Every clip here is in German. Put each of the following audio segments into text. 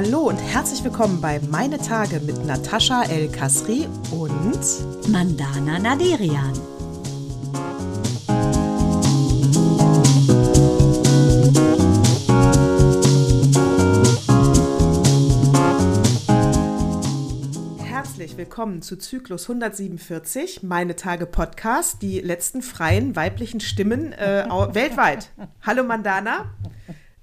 Hallo und herzlich willkommen bei Meine Tage mit Natascha El Kasri und Mandana Naderian. Herzlich willkommen zu Zyklus 147, Meine Tage Podcast, die letzten freien weiblichen Stimmen äh, weltweit. Hallo Mandana.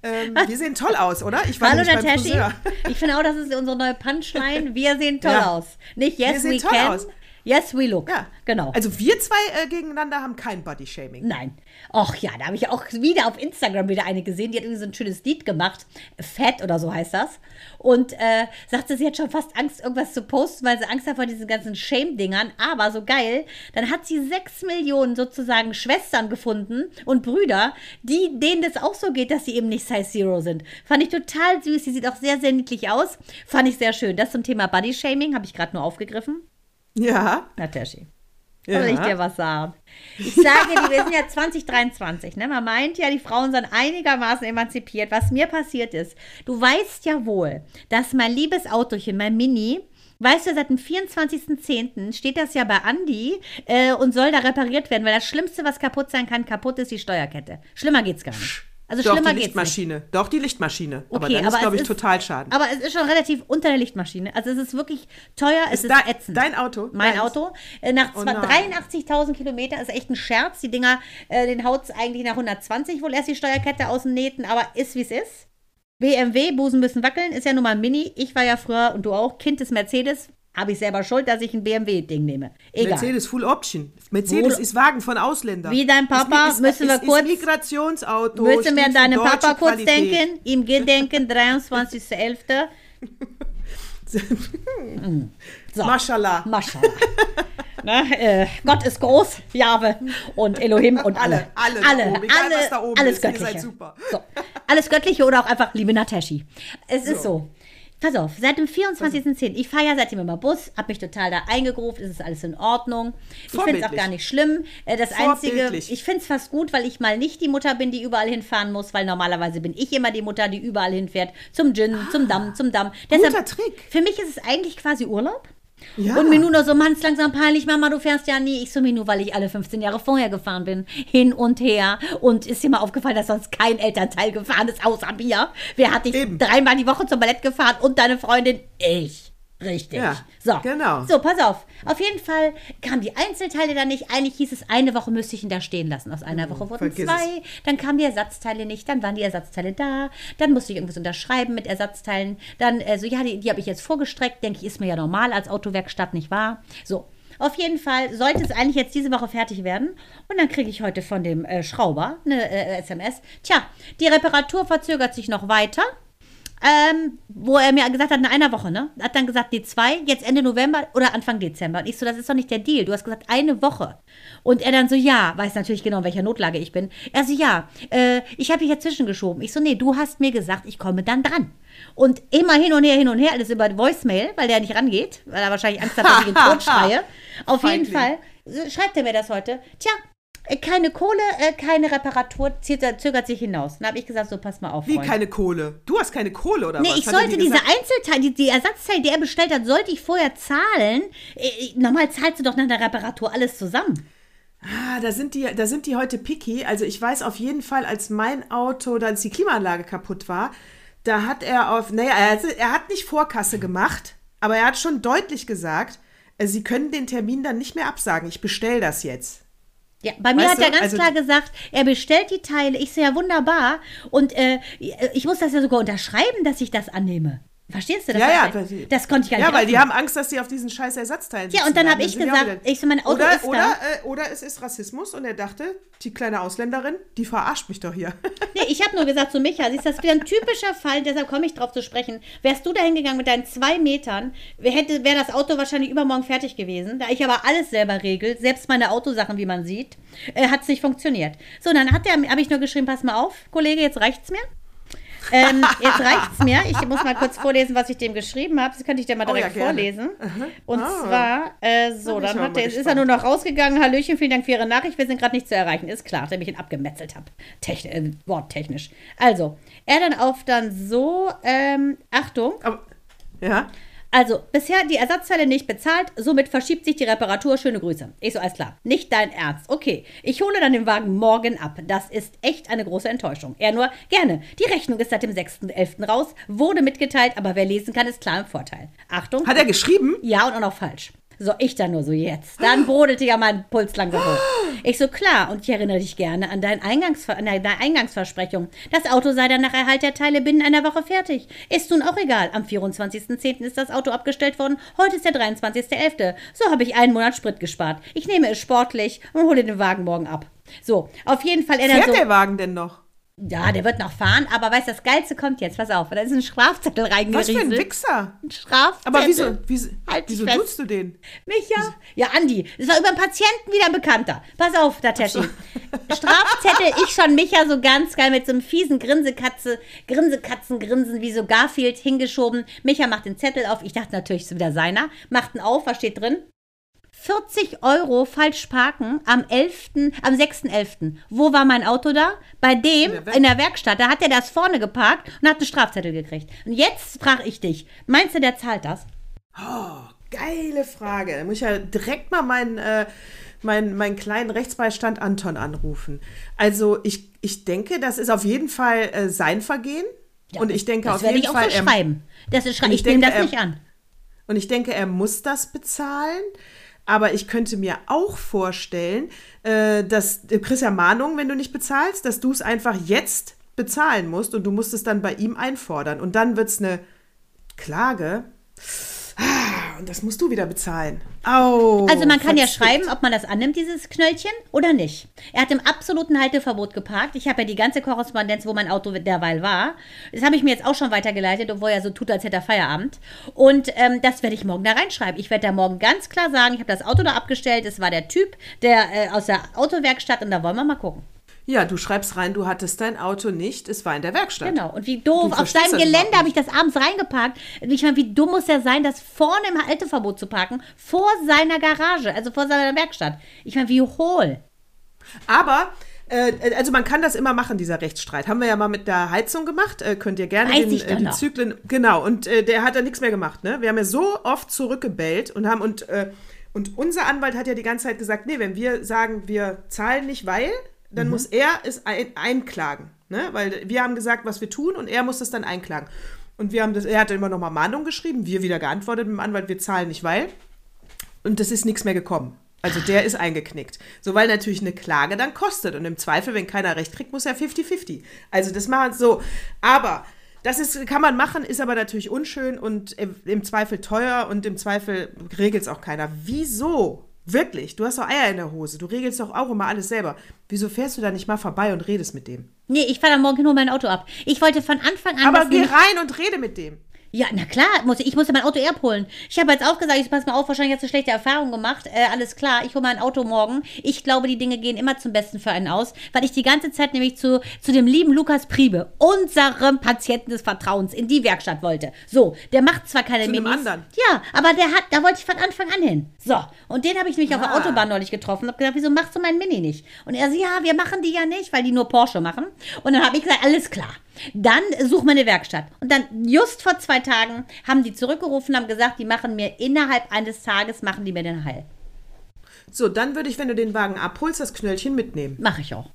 Ähm, wir sehen toll aus, oder? Ich war Hallo. Friseur. Ich finde auch, das ist unsere neue Punchline. Wir sehen toll Ja. aus. Nicht yes Wir sehen we toll can. aus. Yes we look. Ja, Genau. Also wir zwei äh, gegeneinander haben kein Body-Shaming. Nein. Och ja, da habe ich auch wieder auf Instagram wieder eine gesehen, die hat irgendwie so ein schönes Lied gemacht. Fett oder so heißt das. Und äh, sagte, sie hat schon fast Angst, irgendwas zu posten, weil sie Angst hat vor diesen ganzen Shame-Dingern. Aber so geil, dann hat sie sechs Millionen sozusagen Schwestern gefunden und Brüder, die denen das auch so geht, dass sie eben nicht Size Zero sind. Fand ich total süß. Sie sieht auch sehr, sehr niedlich aus. Fand ich sehr schön. Das zum Thema Body-Shaming habe ich gerade nur aufgegriffen. Ja. Natashi. ja. Soll ich dir was sagen? Ich sage dir, wir sind ja 2023, ne? Man meint ja, die Frauen sind einigermaßen emanzipiert. Was mir passiert ist, du weißt ja wohl, dass mein liebes Autochen, mein Mini, weißt du, seit dem 24.10. steht das ja bei Andi äh, und soll da repariert werden, weil das Schlimmste, was kaputt sein kann, kaputt ist die Steuerkette. Schlimmer geht's gar nicht. Also Doch, schlimmer die geht's nicht. Lichtmaschine. Doch, die Lichtmaschine. aber Okay, dann ist, aber glaube es ich, ist- total schaden. Aber es ist schon relativ unter der Lichtmaschine. Also es ist wirklich teuer, es ist, dein- ätzend. dein Auto? Mein Deins? Auto. Äh, Nach Oh zwei- nein. 83.000 Kilometer ist echt ein Scherz. Die Dinger, äh, den haut eigentlich nach 120 wohl erst die Steuerkette aus dem Nähten, aber ist wie es ist. BMW, Busen müssen wackeln, ist ja nun mal Mini. Ich war ja früher, und du auch, Kind des Mercedes. Habe ich selber schuld, dass ich ein BMW-Ding nehme. Egal. Mercedes Full Option. Mercedes Full- ist Wagen von Ausländern. Wie dein Papa, ist, müssen wir ist, kurz- Ist Migrationsauto. Müssen wir an deinen Papa kurz Qualität. denken? Ihm gedenken, 23.11. So. Maschallah. Maschallah. ne, äh, Gott ist groß, Jahwe und Elohim und alle. Alle, alle alle, oben, egal, alle was da oben alles ist, ihr Göttliche. seid super. So. Alles Göttliche oder auch einfach liebe Natashi. Es ist so. Pass auf, seit dem 24.10. Ich fahre ja seitdem immer Bus, habe mich total da eingegruft, es ist alles in Ordnung. Ich finde es auch gar nicht schlimm. Äh, Das Einzige, ich finde es fast gut, weil ich mal nicht die Mutter bin, die überall hinfahren muss, weil normalerweise bin ich immer die Mutter, die überall hinfährt. Zum Gin, zum Damm, zum Damm. Guter Trick. Für mich ist es eigentlich quasi Urlaub. Ja. Und mir nur noch so, Mann, ist langsam peinlich, Mama, du fährst ja nie. Ich so, mir nur, weil ich alle 15 Jahre vorher gefahren bin. Hin und her. Und ist dir mal aufgefallen, dass sonst kein Elternteil gefahren ist, außer mir. Wer hat dich Eben. dreimal die Woche zum Ballett gefahren und deine Freundin? Ich. Richtig. Ja, so. genau. So, pass auf. Auf jeden Fall kamen die Einzelteile dann nicht. Eigentlich hieß es, eine Woche müsste ich ihn da stehen lassen. Aus einer Woche wurden vergiss zwei. Dann kamen die Ersatzteile nicht. Dann waren die Ersatzteile da. Dann musste ich irgendwas unterschreiben mit Ersatzteilen. Dann, äh, so, ja, die, die habe ich jetzt vorgestreckt. Denke ich, ist mir ja normal als Autowerkstatt, nicht wahr? So. Auf jeden Fall sollte es eigentlich jetzt diese Woche fertig werden. Und dann kriege ich heute von dem äh, Schrauber eine äh, SMS. Tja, die Reparatur verzögert sich noch weiter. Ähm, wo er mir gesagt hat, in einer Woche, ne? Hat dann gesagt, die zwei, jetzt Ende November oder Anfang Dezember. Und ich so, das ist doch nicht der Deal. Du hast gesagt, eine Woche. Und er dann so, ja, weiß natürlich genau, in welcher Notlage ich bin. Er so, ja, äh, ich habe dich jetzt zwischengeschoben. Ich so, nee, du hast mir gesagt, ich komme dann dran. Und immer hin und her, hin und her, alles über Voicemail, weil der nicht rangeht, weil er wahrscheinlich Angst hat, dass ich ihn totschreie. Auf jeden. Fall äh, schreibt er mir das heute. Tja, keine Kohle, äh, keine Reparatur, zögert, zögert sich hinaus. Dann habe ich gesagt, so, pass mal auf, Wie Freund. keine Kohle? Du hast keine Kohle, oder Nee, was? ich Hat er sollte diese? Einzelteile, die, die Ersatzteile, die er bestellt hat, sollte ich vorher zahlen. Äh, Normal zahlst du doch nach der Reparatur alles zusammen. Ah, da sind, die, da sind die heute picky. Also ich weiß auf jeden Fall, als mein Auto, als die Klimaanlage kaputt war, da hat er auf, naja, er, hat- er hat nicht Vorkasse gemacht, aber er hat schon deutlich gesagt, äh, sie können den Termin dann nicht mehr absagen. Ich bestelle das jetzt. Ja, bei mir Weißt hat er du, ganz also- klar gesagt, er bestellt die Teile. Ich so, ja, wunderbar. Und äh, ich muss das ja sogar unterschreiben, dass ich das annehme. Verstehst du das? Ja, ja, das, das konnte ich gar nicht Ja, weil die haben Angst, dass sie auf diesen scheiß Ersatzteilen Ja, und dann habe ich gesagt, wieder- ich so, mein Auto oder, ist oder, äh, oder es ist Rassismus und er dachte, die kleine Ausländerin, die verarscht mich doch hier. Nee, ich habe nur gesagt zu Micha, siehst du, das ist wieder ein typischer Fall, deshalb komme ich drauf zu sprechen. Wärst du da hingegangen mit deinen zwei Metern, wäre wär das Auto wahrscheinlich übermorgen fertig gewesen. Da ich aber alles selber regel, selbst meine Autosachen, wie man sieht, äh, hat es nicht funktioniert. So, dann hat der, habe ich nur geschrieben, pass mal auf, Kollege, jetzt reicht's mir. Ähm, jetzt reicht's mir. Ich muss mal kurz vorlesen, was ich dem geschrieben habe. Das könnte ich dir mal Oh, ja, direkt vorlesen. Und Ah. zwar, äh, so, dann hat er, jetzt ist er nur noch rausgegangen. Hallöchen, vielen Dank für Ihre Nachricht. Wir sind gerade nicht zu erreichen. Ist klar, dass ich ihn abgemetzelt habe. Techn äh, worttechnisch. Also, er dann auf dann so, ähm, Achtung. Aber, ja? Also, bisher die Ersatzteile nicht bezahlt, somit verschiebt sich die Reparatur. Schöne Grüße. Ich so, alles klar. Nicht dein Ernst. Okay, ich hole dann den Wagen morgen ab. Das ist echt eine große Enttäuschung. Er nur, gerne. Die Rechnung ist seit dem 6.11. raus, wurde mitgeteilt, aber wer lesen kann, ist klar im Vorteil. Achtung. Hat er geschrieben? Ja und auch noch falsch. So, ich dann nur so jetzt. Dann brodelte ja mein Puls langsam hoch. Ich so, klar, und ich erinnere dich gerne an, dein Eingangsver an deine Eingangsversprechung. Das Auto sei dann nach Erhalt der Teile binnen einer Woche fertig. Ist nun auch egal. Am 24.10. ist das Auto abgestellt worden. Heute ist der 23.11. So habe ich einen Monat Sprit gespart. Ich nehme es sportlich und hole den Wagen morgen ab. So, auf jeden Fall er dann Fährt so. der Wagen denn noch? Ja, der wird noch fahren, aber weißt du, das Geilste kommt jetzt. Pass auf, da ist ein Strafzettel Was für ein reingerieselt. Wichser. Ein Strafzettel. Aber wieso, wieso, Halt wieso fest. tust du den? Micha? Ja, Andi. Das war über einen Patienten wieder ein Bekannter. Pass auf, Tateshi. Strafzettel, ich schon Micha so ganz geil mit so einem fiesen Grinsekatze, Grinsekatzengrinsen wie so Garfield hingeschoben. Micha macht den Zettel auf. Ich dachte natürlich, es ist wieder seiner. Macht ihn auf, was steht drin? 40 Euro falsch parken am 11., am 6.11. Wo war mein Auto da? Bei dem der Werk- in der Werkstatt. Da hat er das vorne geparkt und hat einen Strafzettel gekriegt. Und jetzt frage ich dich, meinst du, der zahlt das? Oh, geile Frage. Da muss ich ja direkt mal meinen, äh, meinen, meinen kleinen Rechtsbeistand Anton anrufen. Also ich, ich denke, das ist auf jeden Fall äh, sein Vergehen. und ich denke das auf werde jeden ich auch Fall, so schreiben. Das ist, ich, ich nehme das nicht an. und ich denke, er muss das bezahlen. Aber ich könnte mir auch vorstellen, äh, dass du kriegst ja Mahnung, wenn du nicht bezahlst, dass du es einfach jetzt bezahlen musst und du musst es dann bei ihm einfordern. Und dann wird es eine Klage. Ah, und das musst du wieder bezahlen. Au. Also man kann ja verzwickt. schreiben, ob man das annimmt, dieses Knöllchen, oder nicht. Er hat im absoluten Halteverbot geparkt. Ich habe ja die ganze Korrespondenz, wo mein Auto derweil war. Das habe ich mir jetzt auch schon weitergeleitet, obwohl er so tut, als hätte er Feierabend. Und ähm, das werde ich morgen da reinschreiben. Ich werde da morgen ganz klar sagen, ich habe das Auto da abgestellt. Es war der Typ der äh, aus der Autowerkstatt und da wollen wir mal gucken. Ja, du schreibst rein, du hattest dein Auto nicht, es war in der Werkstatt. Genau. Und wie doof. Du Auf seinem das Gelände habe ich das abends reingeparkt. Ich meine, wie dumm muss er sein, das vorne im Halteverbot zu parken, vor seiner Garage, also vor seiner Werkstatt. Ich meine, wie hohl. Aber, äh, also man kann das immer machen, dieser Rechtsstreit. Haben wir ja mal mit der Heizung gemacht. Äh, könnt ihr gerne Weiß den, äh, die noch. Zyklen. Genau, und äh, der hat da nichts mehr gemacht. Ne? Wir haben ja so oft zurückgebellt und haben und, äh, und unser Anwalt hat ja die ganze Zeit gesagt, nee, wenn wir sagen, wir zahlen nicht, weil, Mhm. dann muss er es ein, einklagen. Ne? Weil wir haben gesagt, was wir tun und er muss es dann einklagen. Und wir haben das, er hat dann immer nochmal Mahnung geschrieben, wir wieder geantwortet mit dem Anwalt, wir zahlen nicht, weil. Und es ist nichts mehr gekommen. Also der ist eingeknickt. So, weil natürlich eine Klage dann kostet. Und im Zweifel, wenn keiner recht kriegt, muss er 50-50. Also das machen so. Aber das ist, kann man machen, ist aber natürlich unschön und im, im Zweifel teuer und im Zweifel regelt es auch keiner. Wieso? Wirklich? Du hast doch Eier in der Hose. Du regelst doch auch immer alles selber. Wieso fährst du da nicht mal vorbei und redest mit dem? Nee, ich fahre dann morgen nur mein Auto ab. Ich wollte von Anfang an. Aber geh rein und rede mit dem. Ja, na klar, muss, ich musste mein Auto eher abholen. Ich habe jetzt auch gesagt, ich pass mal auf, wahrscheinlich hast du schlechte Erfahrungen gemacht. Äh, alles klar, ich hole mein Auto morgen. Ich glaube, die Dinge gehen immer zum Besten für einen aus, weil ich die ganze Zeit nämlich zu, zu dem lieben Lukas Priebe, unserem Patienten des Vertrauens, in die Werkstatt wollte. So, der macht zwar keine Zu einem Minis. anderen. Ja, aber der hat, da wollte ich von Anfang an hin. So, und den habe ich nämlich auf der Ah. Autobahn neulich getroffen und habe gesagt, wieso machst du mein Mini nicht? Und er so, ja, wir machen die ja nicht, weil die nur Porsche machen. Und dann habe ich gesagt, alles klar. Dann such mir eine Werkstatt. Und dann just vor zwei Tagen haben die zurückgerufen, haben gesagt, die machen mir innerhalb eines Tages, machen die mir den Heil. So, dann würde ich, wenn du den Wagen abholst, das Knöllchen mitnehmen. Mache ich auch.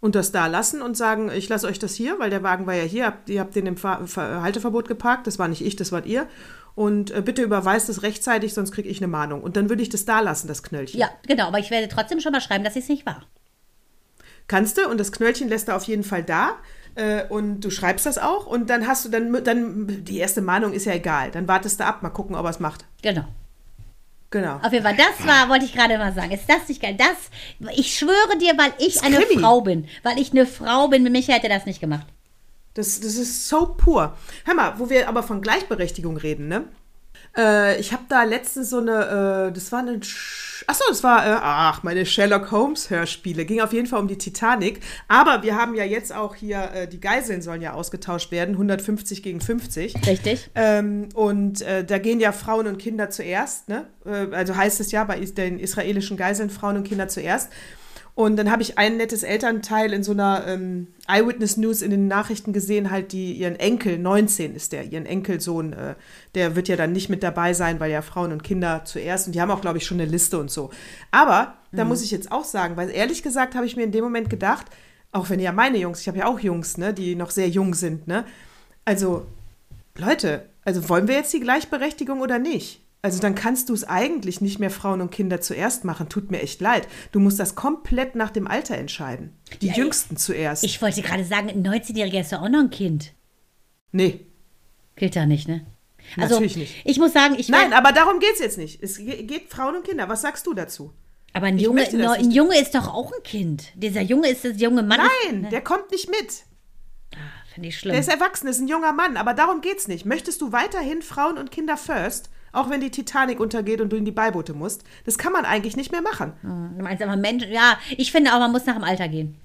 und das da lassen und sagen, ich lasse euch das hier, weil der Wagen war ja hier, habt, ihr habt den im Fahr Halteverbot geparkt, das war nicht ich, das wart ihr. Und äh, bitte überweist es rechtzeitig, sonst kriege ich eine Mahnung. Und dann würde ich das da lassen, das Knöllchen. Ja, genau, aber ich werde trotzdem schon mal schreiben, dass es nicht war. Kannst du und das Knöllchen lässt er auf jeden Fall da. Äh, und du schreibst das auch und dann hast du dann, dann, die erste Mahnung ist ja egal. Dann wartest du ab, mal gucken, ob er es macht. Genau. Genau. Auf jeden Fall, das war, wollte ich gerade mal sagen. Ist das nicht geil? Das, ich schwöre dir, weil ich eine Krimi. Frau bin. Weil ich eine Frau bin, mit mich hätte er das nicht gemacht. Das, das ist so pur. Hör mal, wo wir aber von Gleichberechtigung reden, ne? Äh, ich habe da letztens so eine, äh, das war eine, Sch achso, das war, äh, ach, meine Sherlock Holmes Hörspiele. Ging auf jeden Fall um die Titanic. Aber wir haben ja jetzt auch hier, äh, die Geiseln sollen ja ausgetauscht werden, 150 gegen 50. Richtig. Ähm, und äh, da gehen ja Frauen und Kinder zuerst, ne? Äh, also heißt es ja bei is den israelischen Geiseln Frauen und Kinder zuerst. Und dann habe ich ein nettes Elternteil in so einer ähm, Eyewitness News in den Nachrichten gesehen, halt die ihren Enkel, 19 ist der, ihren Enkelsohn, äh, der wird ja dann nicht mit dabei sein, weil ja Frauen und Kinder zuerst und die haben auch, glaube ich, schon eine Liste und so. Aber da muss ich jetzt auch sagen, weil ehrlich gesagt habe ich mir in dem Moment gedacht, auch wenn ja meine Jungs, ich habe ja auch Jungs, ne, die noch sehr jung sind, ne? Also, Leute, also wollen wir jetzt die Gleichberechtigung oder nicht? Also dann kannst du es eigentlich nicht mehr Frauen und Kinder zuerst machen. Tut mir echt leid. Du musst das komplett nach dem Alter entscheiden. Die Ja, Jüngsten zuerst. Ich wollte gerade sagen, ein 19-Jähriger ist doch auch noch ein Kind. nee. Gilt da nicht, ne? Also, Natürlich nicht. Ich muss sagen, ich Nein, aber darum geht es jetzt nicht. Es ge- geht Frauen und Kinder. Was sagst du dazu? aber ein Junge, das ein. Junge ist doch auch ein Kind. Dieser Junge ist das junge Mann. Nein, ist, der kommt nicht mit. finde ich Der schlimm. ist erwachsen, ist ein junger Mann. Aber darum geht's nicht. Möchtest du weiterhin Frauen und Kinder first, auch wenn die Titanic untergeht und du in die Beiboote musst? Das kann man eigentlich nicht mehr machen. Du meinst aber Menschen, ja, ich finde auch, man muss nach dem Alter gehen.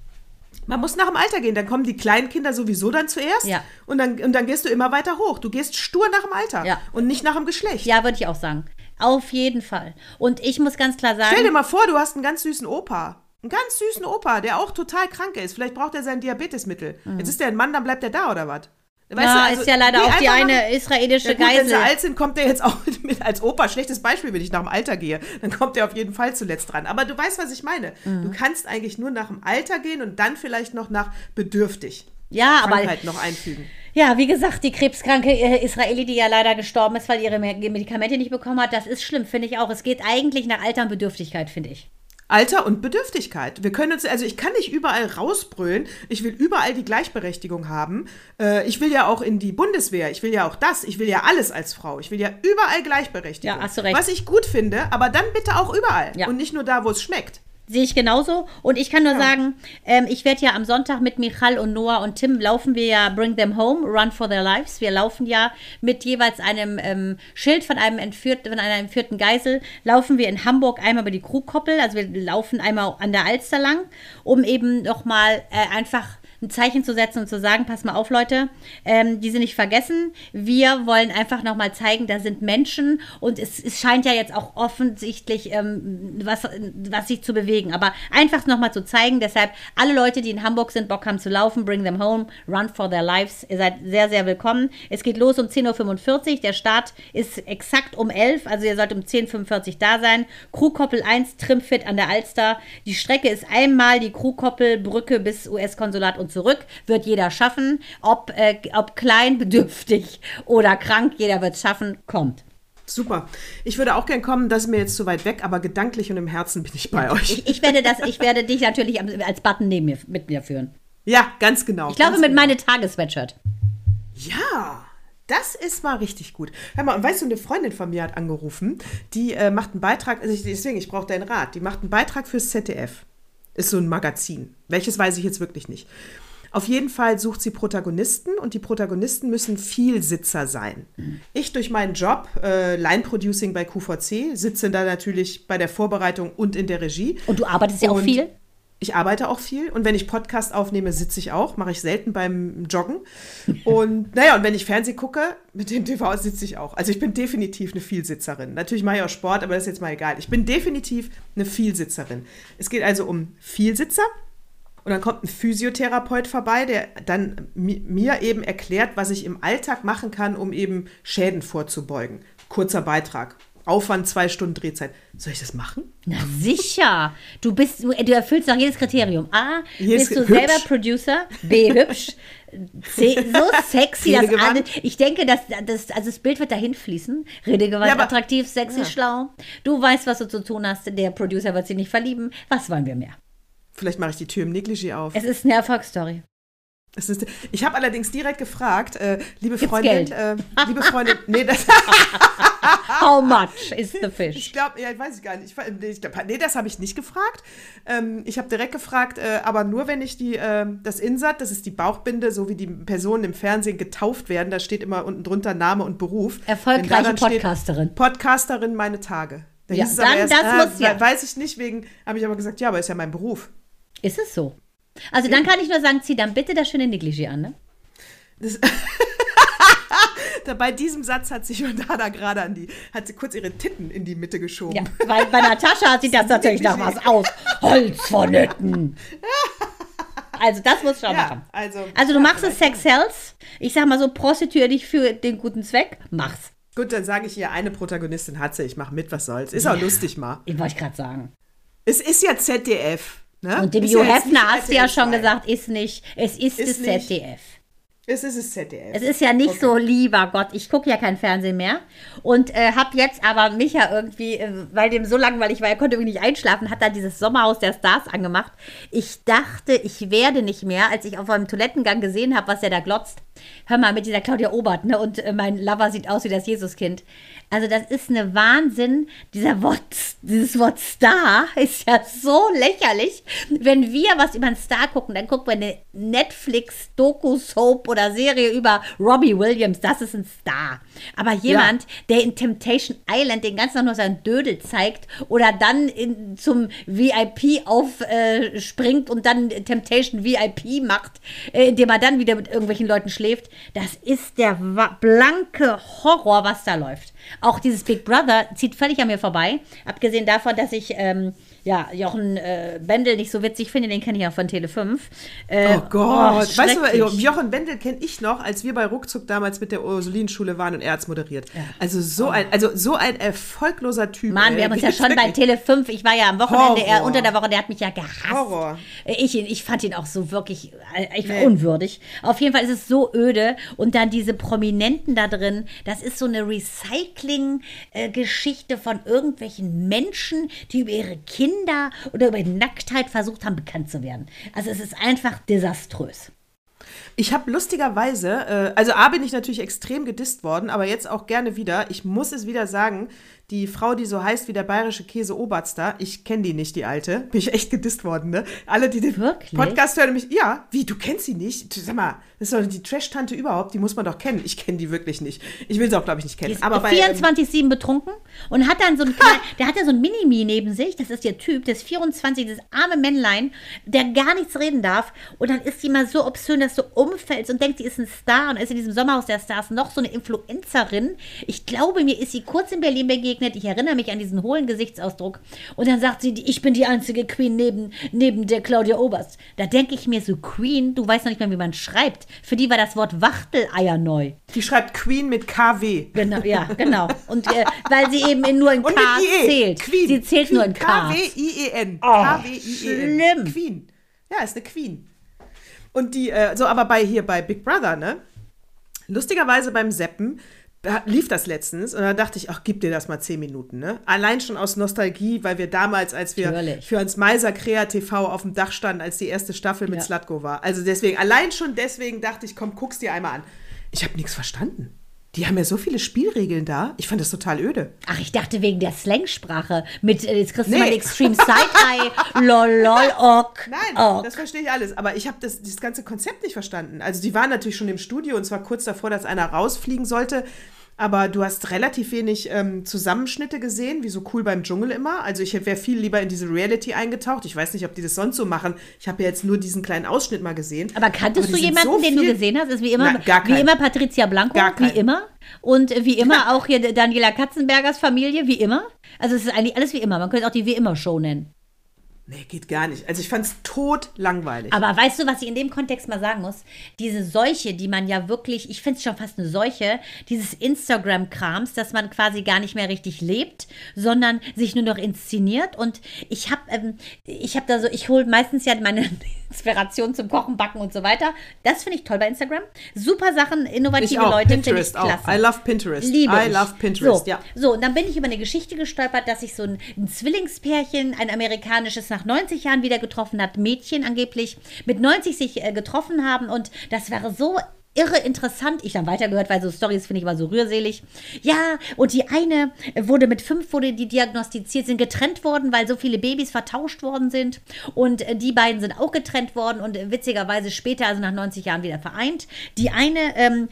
Man muss nach dem Alter gehen. Dann kommen die kleinen Kinder sowieso dann zuerst. Ja. Und, dann, und dann gehst du immer weiter hoch. Du gehst stur nach dem Alter Ja. und nicht nach dem Geschlecht. Ja, würde ich auch sagen. Auf jeden Fall. Und ich muss ganz klar sagen. Stell dir mal vor, du hast einen ganz süßen Opa. Einen ganz süßen Opa, der auch total krank ist. Vielleicht braucht er sein Diabetesmittel. Jetzt ist der ein Mann, dann bleibt er da oder was? Weißt ja, du, also, ist ja leider auch die eine israelische Ja gut, wenn sie Geisel. alt sind, kommt der jetzt auch mit als Opa. Schlechtes Beispiel, wenn ich nach dem Alter gehe. Dann kommt der auf jeden Fall zuletzt dran. Aber du weißt, was ich meine. Mhm. Du kannst eigentlich nur nach dem Alter gehen und dann vielleicht noch nach bedürftig. Ja, aber Krankheit noch einfügen. Ja, wie gesagt, die krebskranke äh, Israeli, die ja leider gestorben ist, weil ihre Me- Medikamente nicht bekommen hat, das ist schlimm, finde ich auch. Es geht eigentlich nach Alter und Bedürftigkeit, finde ich. Alter und Bedürftigkeit. Wir können uns, also ich kann nicht überall rausbrüllen. Ich will überall die Gleichberechtigung haben. Äh, ich will ja auch in die Bundeswehr. Ich will ja auch das. Ich will ja alles als Frau. Ich will ja überall Gleichberechtigung. Ja, hast du recht. Was ich gut finde, aber dann bitte auch überall. Ja. Und nicht nur da, wo es schmeckt. Sehe ich genauso. Und ich kann nur sagen, ähm, ich werde ja am Sonntag mit Michal und Noah und Tim laufen wir ja Bring Them Home, Run for Their Lives. Wir laufen ja mit jeweils einem ähm, Schild von einem entführten, von einer entführten Geisel, laufen wir in Hamburg einmal über die Krugkoppel. Also wir laufen einmal an der Alster lang, um eben nochmal äh, einfach ein Zeichen zu setzen und zu sagen, pass mal auf, Leute, ähm, die sind nicht vergessen. Wir wollen einfach nochmal zeigen, da sind Menschen und es, es scheint ja jetzt auch offensichtlich ähm, was, was sich zu bewegen. Aber einfach nochmal zu zeigen, deshalb alle Leute, die in Hamburg sind, Bock haben zu laufen, bring them home, run for their lives. Ihr seid sehr, sehr willkommen. Es geht los um 10.45 Uhr. Der Start ist exakt um 11 also ihr sollt um 10.45 Uhr da sein. Krugkoppel 1, Trimfit an der Alster. Die Strecke ist einmal die Krugkoppelbrücke bis US-Konsulat und zurück. Wird jeder schaffen. Ob, äh, ob klein, bedürftig oder krank, jeder wird es schaffen. Kommt. Super. Ich würde auch gern kommen, das ist mir jetzt zu weit weg, aber gedanklich und im Herzen bin ich bei euch. Ich, ich, werde das, ich werde dich natürlich als Button neben mir, mit mir führen. Ja, ganz genau. Ich glaube, mit genau. meinem Tagessweatshirt. Ja, das ist mal richtig gut. Hör mal, und weißt du, eine Freundin von mir hat angerufen, die äh, macht einen Beitrag, also ich, deswegen, ich brauche deinen Rat, die macht einen Beitrag fürs ZDF. Ist so ein Magazin. Welches weiß ich jetzt wirklich nicht. Auf jeden Fall sucht sie Protagonisten und die Protagonisten müssen Vielsitzer sein. Ich durch meinen Job, äh, Line Producing bei QVC, sitze da natürlich bei der Vorbereitung und in der Regie. Und du arbeitest ja auch Und viel. Ich arbeite auch viel und wenn ich Podcast aufnehme, sitze ich auch. Mache ich selten beim Joggen. Und naja, und wenn ich Fernsehen gucke, mit dem TV sitze ich auch. Also ich bin definitiv eine Vielsitzerin. Natürlich mache ich auch Sport, aber das ist jetzt mal egal. Ich bin definitiv eine Vielsitzerin. Es geht also um Vielsitzer. Und dann kommt ein Physiotherapeut vorbei, der dann mi- mir eben erklärt, was ich im Alltag machen kann, um eben Schäden vorzubeugen. Kurzer Beitrag. Aufwand zwei Stunden Drehzeit. Soll ich das machen? Na sicher. Du bist, du, du erfüllst doch jedes Kriterium. A, Jedes- bist du hübsch. selber Producer. B, hübsch. C, so sexy, dass alle, ich denke, dass das, also das Bild wird dahin fließen. Redegewandt, Ja, aber- attraktiv, sexy, Ja. schlau. Du weißt, was du zu tun hast. Der Producer wird sich nicht verlieben. Was wollen wir mehr? Vielleicht mache ich die Tür im Negligé auf. Es ist eine Erfolgsstory. Ist, ich habe allerdings direkt gefragt, äh, liebe Gibt's Freundin, äh, liebe Freundin, nee, das, How much is the fish? ich glaube, ja, weiß ich gar nicht. Ich, nee, ich glaub, nee, das habe ich nicht gefragt. Ähm, ich habe direkt gefragt, äh, aber nur wenn ich die, äh, das Insert, das ist die Bauchbinde, so wie die Personen im Fernsehen getauft werden, da steht immer unten drunter Name und Beruf. Erfolgreiche dann steht, Podcasterin. Podcasterin meine Tage. Da Ja, dann erst, das ah, muss ja. Weiß ich nicht, wegen, habe ich aber gesagt, ja, aber ist ja mein Beruf. Ist es so? Also dann kann ich nur sagen, zieh dann bitte das schöne Negligé an, ne? Da, bei diesem Satz hat sich Jordana gerade an die, hat sie kurz ihre Titten in die Mitte geschoben. Ja, weil bei Natascha sieht das natürlich nach was aus. Holz von Hütten. Also das muss ich auch Ja, machen. also, Also du ja, machst es Sex Hells. Ich sag mal so, prostituier dich für den guten Zweck. Mach's. Gut, dann sage ich ihr, eine Protagonistin hat sie, ich mache mit, was soll's. Ist auch lustig mal. Ich wollte gerade sagen. Es ist ja ZDF. Ne? Und dem ja nicht Hefner hast du ja schon 2. gesagt, ist nicht. Es ist, Ist das nicht. ZDF. Es ist das ZDF. Es ist ja nicht so, lieber Gott, ich gucke ja kein Fernsehen mehr und äh, habe jetzt aber Micha irgendwie, äh, weil dem so langweilig war, er konnte irgendwie nicht einschlafen, hat dann dieses Sommerhaus der Stars angemacht. Ich dachte, ich werde nicht mehr, als ich auf einem Toilettengang gesehen habe, was er da glotzt. Hör mal, mit dieser Claudia Obert, ne? Und äh, mein Lover sieht aus wie das Jesuskind. Also das ist eine Wahnsinn. Dieser Wort, dieses Wort Star ist ja so lächerlich. Wenn wir was über einen Star gucken, dann gucken wir eine Netflix-Doku-Soap oder Serie über Robbie Williams. Das ist ein Star. Aber jemand, der in Temptation Island den ganzen Tag nur seinen Dödel zeigt oder dann in, zum VIP aufspringt äh, und dann Temptation VIP macht, äh, indem er dann wieder mit irgendwelchen Leuten schläft, das ist der blanke Horror, was da läuft. Auch dieses Big Brother zieht völlig an mir vorbei. Abgesehen davon, dass ich ähm, ja, Jochen äh, Bendel nicht so witzig finde, den kenne ich ja von Tele 5. Äh, Oh Gott, weißt du. Jochen Wendel kenne ich noch, als wir bei Ruckzuck damals mit der Ursulinenschule waren und er hat's moderiert. Also so ein, also so ein erfolgloser Typ. Mann, ey. wir haben uns ja schon bei. Tele 5, ich war ja am Wochenende, er unter der Woche, der hat mich ja gehasst. Horror. Ich, ich fand ihn auch so wirklich äh, ich war unwürdig. Auf jeden Fall ist es so öde und dann diese Prominenten da drin, das ist so eine Recycling-Geschichte von irgendwelchen Menschen, die über ihre Kinder oder über Nacktheit versucht haben, bekannt zu werden. Also es ist einfach desaströs. Ich habe lustigerweise, äh, also A bin ich natürlich extrem gedisst worden, aber jetzt auch gerne wieder. Ich muss es wieder sagen, die Frau, die so heißt wie der bayerische Käse Oberst da, ich kenne die nicht, die alte. Bin ich echt gedisst worden, ne? Alle, die den Wirklich? Podcast hören, mich, ja, wie, du kennst sie nicht? Sag mal, das ist doch die Trash-Tante überhaupt, die muss man doch kennen. Ich kenne die wirklich nicht. Ich will sie auch, glaube ich, nicht kennen. Die ist aber bei, ähm, 24-7 betrunken und hat dann so kleinen, der hat ja so ein Minimi neben sich, das ist der Typ, das 24, das arme Männlein, der gar nichts reden darf und dann ist sie mal so obszön, dass du umfällst und denkst, sie ist ein Star und ist in diesem Sommerhaus der Stars noch so eine Influencerin. Ich glaube, mir ist sie kurz in Berlin begegnet, ich erinnere mich an diesen hohlen Gesichtsausdruck und dann sagt sie, ich bin die einzige Queen neben, neben der Claudia Oberst. Da denke ich mir so, Queen, du weißt noch nicht mehr, wie man schreibt. Für die war das Wort Wachteleier neu. die schreibt Queen mit KW. Genau, ja, genau. Und äh, weil sie eben in, nur in K IE. zählt. Queen. Sie zählt Queen. nur in K. K-W-I-E-N. Oh, K-W-I-E-N. schlimm. Queen. Ja, ist eine Queen. Und die, äh, so, aber bei hier bei Big Brother, ne? Lustigerweise beim Seppen da lief das letztens und da dachte ich, ach, gib dir das mal zehn Minuten, ne? Allein schon aus Nostalgie, weil wir damals, als wir Natürlich. für uns Meiser Krea TV auf dem Dach standen, als die erste Staffel mit Ja. Slatko war. Also deswegen, allein schon deswegen dachte ich, komm, guck's dir einmal an. Ich habe nichts verstanden. Die haben ja so viele Spielregeln da. Ich fand das total öde. Ach, ich dachte wegen der Slangsprache. Mit, äh, jetzt kriegst du Nee. mal Extreme Side-Eye. lol, lol, ok. Nein, ok. das verstehe ich alles. Aber ich habe das, das ganze Konzept nicht verstanden. Also die waren natürlich schon im Studio und zwar kurz davor, dass einer rausfliegen sollte. Aber du hast relativ wenig ähm, Zusammenschnitte gesehen, wie so cool beim Dschungel immer. Also ich wäre viel lieber in diese Reality eingetaucht. Ich weiß nicht, ob die das sonst so machen. Ich habe ja jetzt nur diesen kleinen Ausschnitt mal gesehen. Aber kanntest die du jemanden, so den du gesehen hast? Ist wie immer, gar wie immer Patricia Blanco, Gar wie immer. Und wie immer auch hier Daniela Katzenbergers Familie, wie immer. Also es ist eigentlich alles wie immer. Man könnte es auch die wie immer Show nennen. Nee, geht gar nicht. Also ich fand es tot langweilig. Aber weißt du, was ich in dem Kontext mal sagen muss? Diese Seuche, die man ja wirklich, ich finde es schon fast eine Seuche, dieses Instagram-Krams, dass man quasi gar nicht mehr richtig lebt, sondern sich nur noch inszeniert. Und ich habe ähm, ich habe da so, ich hole meistens ja meine Inspiration zum Kochen, Backen und so weiter. Das finde ich toll bei Instagram. Super Sachen, innovative ich auch. Leute, finde ich Pinterest auch. klasse. I love Pinterest. Liebe I ich. love Pinterest, so, ja. So, und dann bin ich über eine Geschichte gestolpert, dass sich so ein, ein Zwillingspärchen, ein amerikanisches nach 90 Jahren wieder getroffen hat. Mädchen angeblich mit 90 sich äh, getroffen haben und das wäre so irre interessant. Ich dann weitergehört, weil so Stories finde ich immer so rührselig. Ja, und die eine wurde mit fünf, wurde die diagnostiziert, sind getrennt worden, weil so viele Babys vertauscht worden sind. Und äh, die beiden sind auch getrennt worden und äh, witzigerweise später, also nach 90 Jahren, wieder vereint. Die eine, ähm,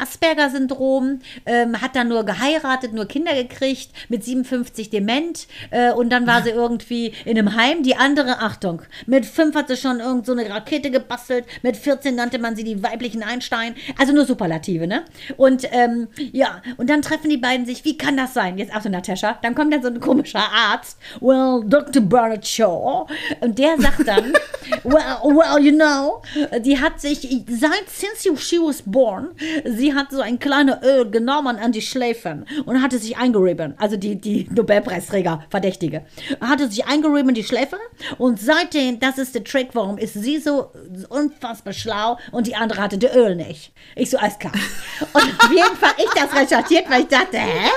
Asperger-Syndrom, ähm, hat dann nur geheiratet, nur Kinder gekriegt, mit 57 dement. Äh, und dann war sie irgendwie in einem Heim. Die andere, Achtung, mit fünf hat sie schon irgend so eine Rakete gebastelt. Mit 14 nannte man sie die weiblichen Einstein. Einstein. Also nur Superlative, ne? Und ähm, ja, und dann treffen die beiden sich. Wie kann das sein? Jetzt Achtung, Natascha. Dann kommt dann so ein komischer Arzt. Well, Dr. Bernard Shaw. Und der sagt dann, well, well, you know, die hat sich seit since she was born, sie hat so ein kleines Öl genommen an die Schläfen und hatte sich eingerieben. Also die, die Nobelpreisträger, Verdächtige. Hatte sich eingerieben die Schläfe und seitdem, das ist der Trick, warum ist sie so unfassbar schlau und die andere hatte das Öl nicht nicht. Ich so, alles klar. Und auf jeden Fall ich das recherchiert, weil ich dachte, hä?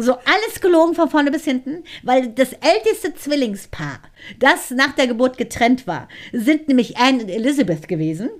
So alles gelogen von vorne bis hinten, weil das älteste Zwillingspaar, das nach der Geburt getrennt war, sind nämlich Anne und Elizabeth gewesen.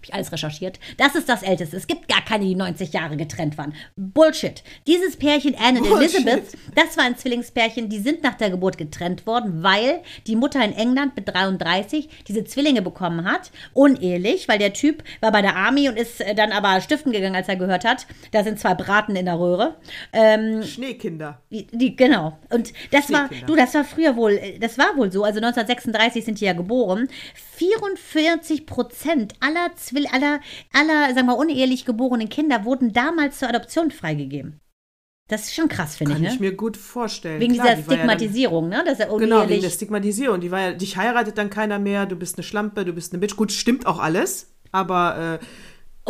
Habe ich alles recherchiert. Das ist das Älteste. Es gibt gar keine, die 90 Jahre getrennt waren. Bullshit. Dieses Pärchen, Anne und Elizabeth, das war ein Zwillingspärchen, die sind nach der Geburt getrennt worden, weil die Mutter in England mit 33 diese Zwillinge bekommen hat. Unehelich, weil der Typ war bei der Army und ist äh, dann aber stiften gegangen, als er gehört hat. Da sind zwei Braten in der Röhre. Ähm, Schneekinder. Die, die, genau. Und das war, du, das war früher wohl, äh, das war wohl so. Also 1936 sind die ja geboren. 44 Prozent aller Zwillinge Zwill aller, aller, sagen wir, unehelich geborenen Kinder wurden damals zur Adoption freigegeben. Das ist schon krass, finde ich. Kann ich mir gut vorstellen. Wegen Klar, dieser Stigmatisierung, ja dann, ne? Dass er genau, wegen der Stigmatisierung. Die war ja, dich heiratet dann keiner mehr, du bist eine Schlampe, du bist eine Bitch. Gut, stimmt auch alles, aber äh,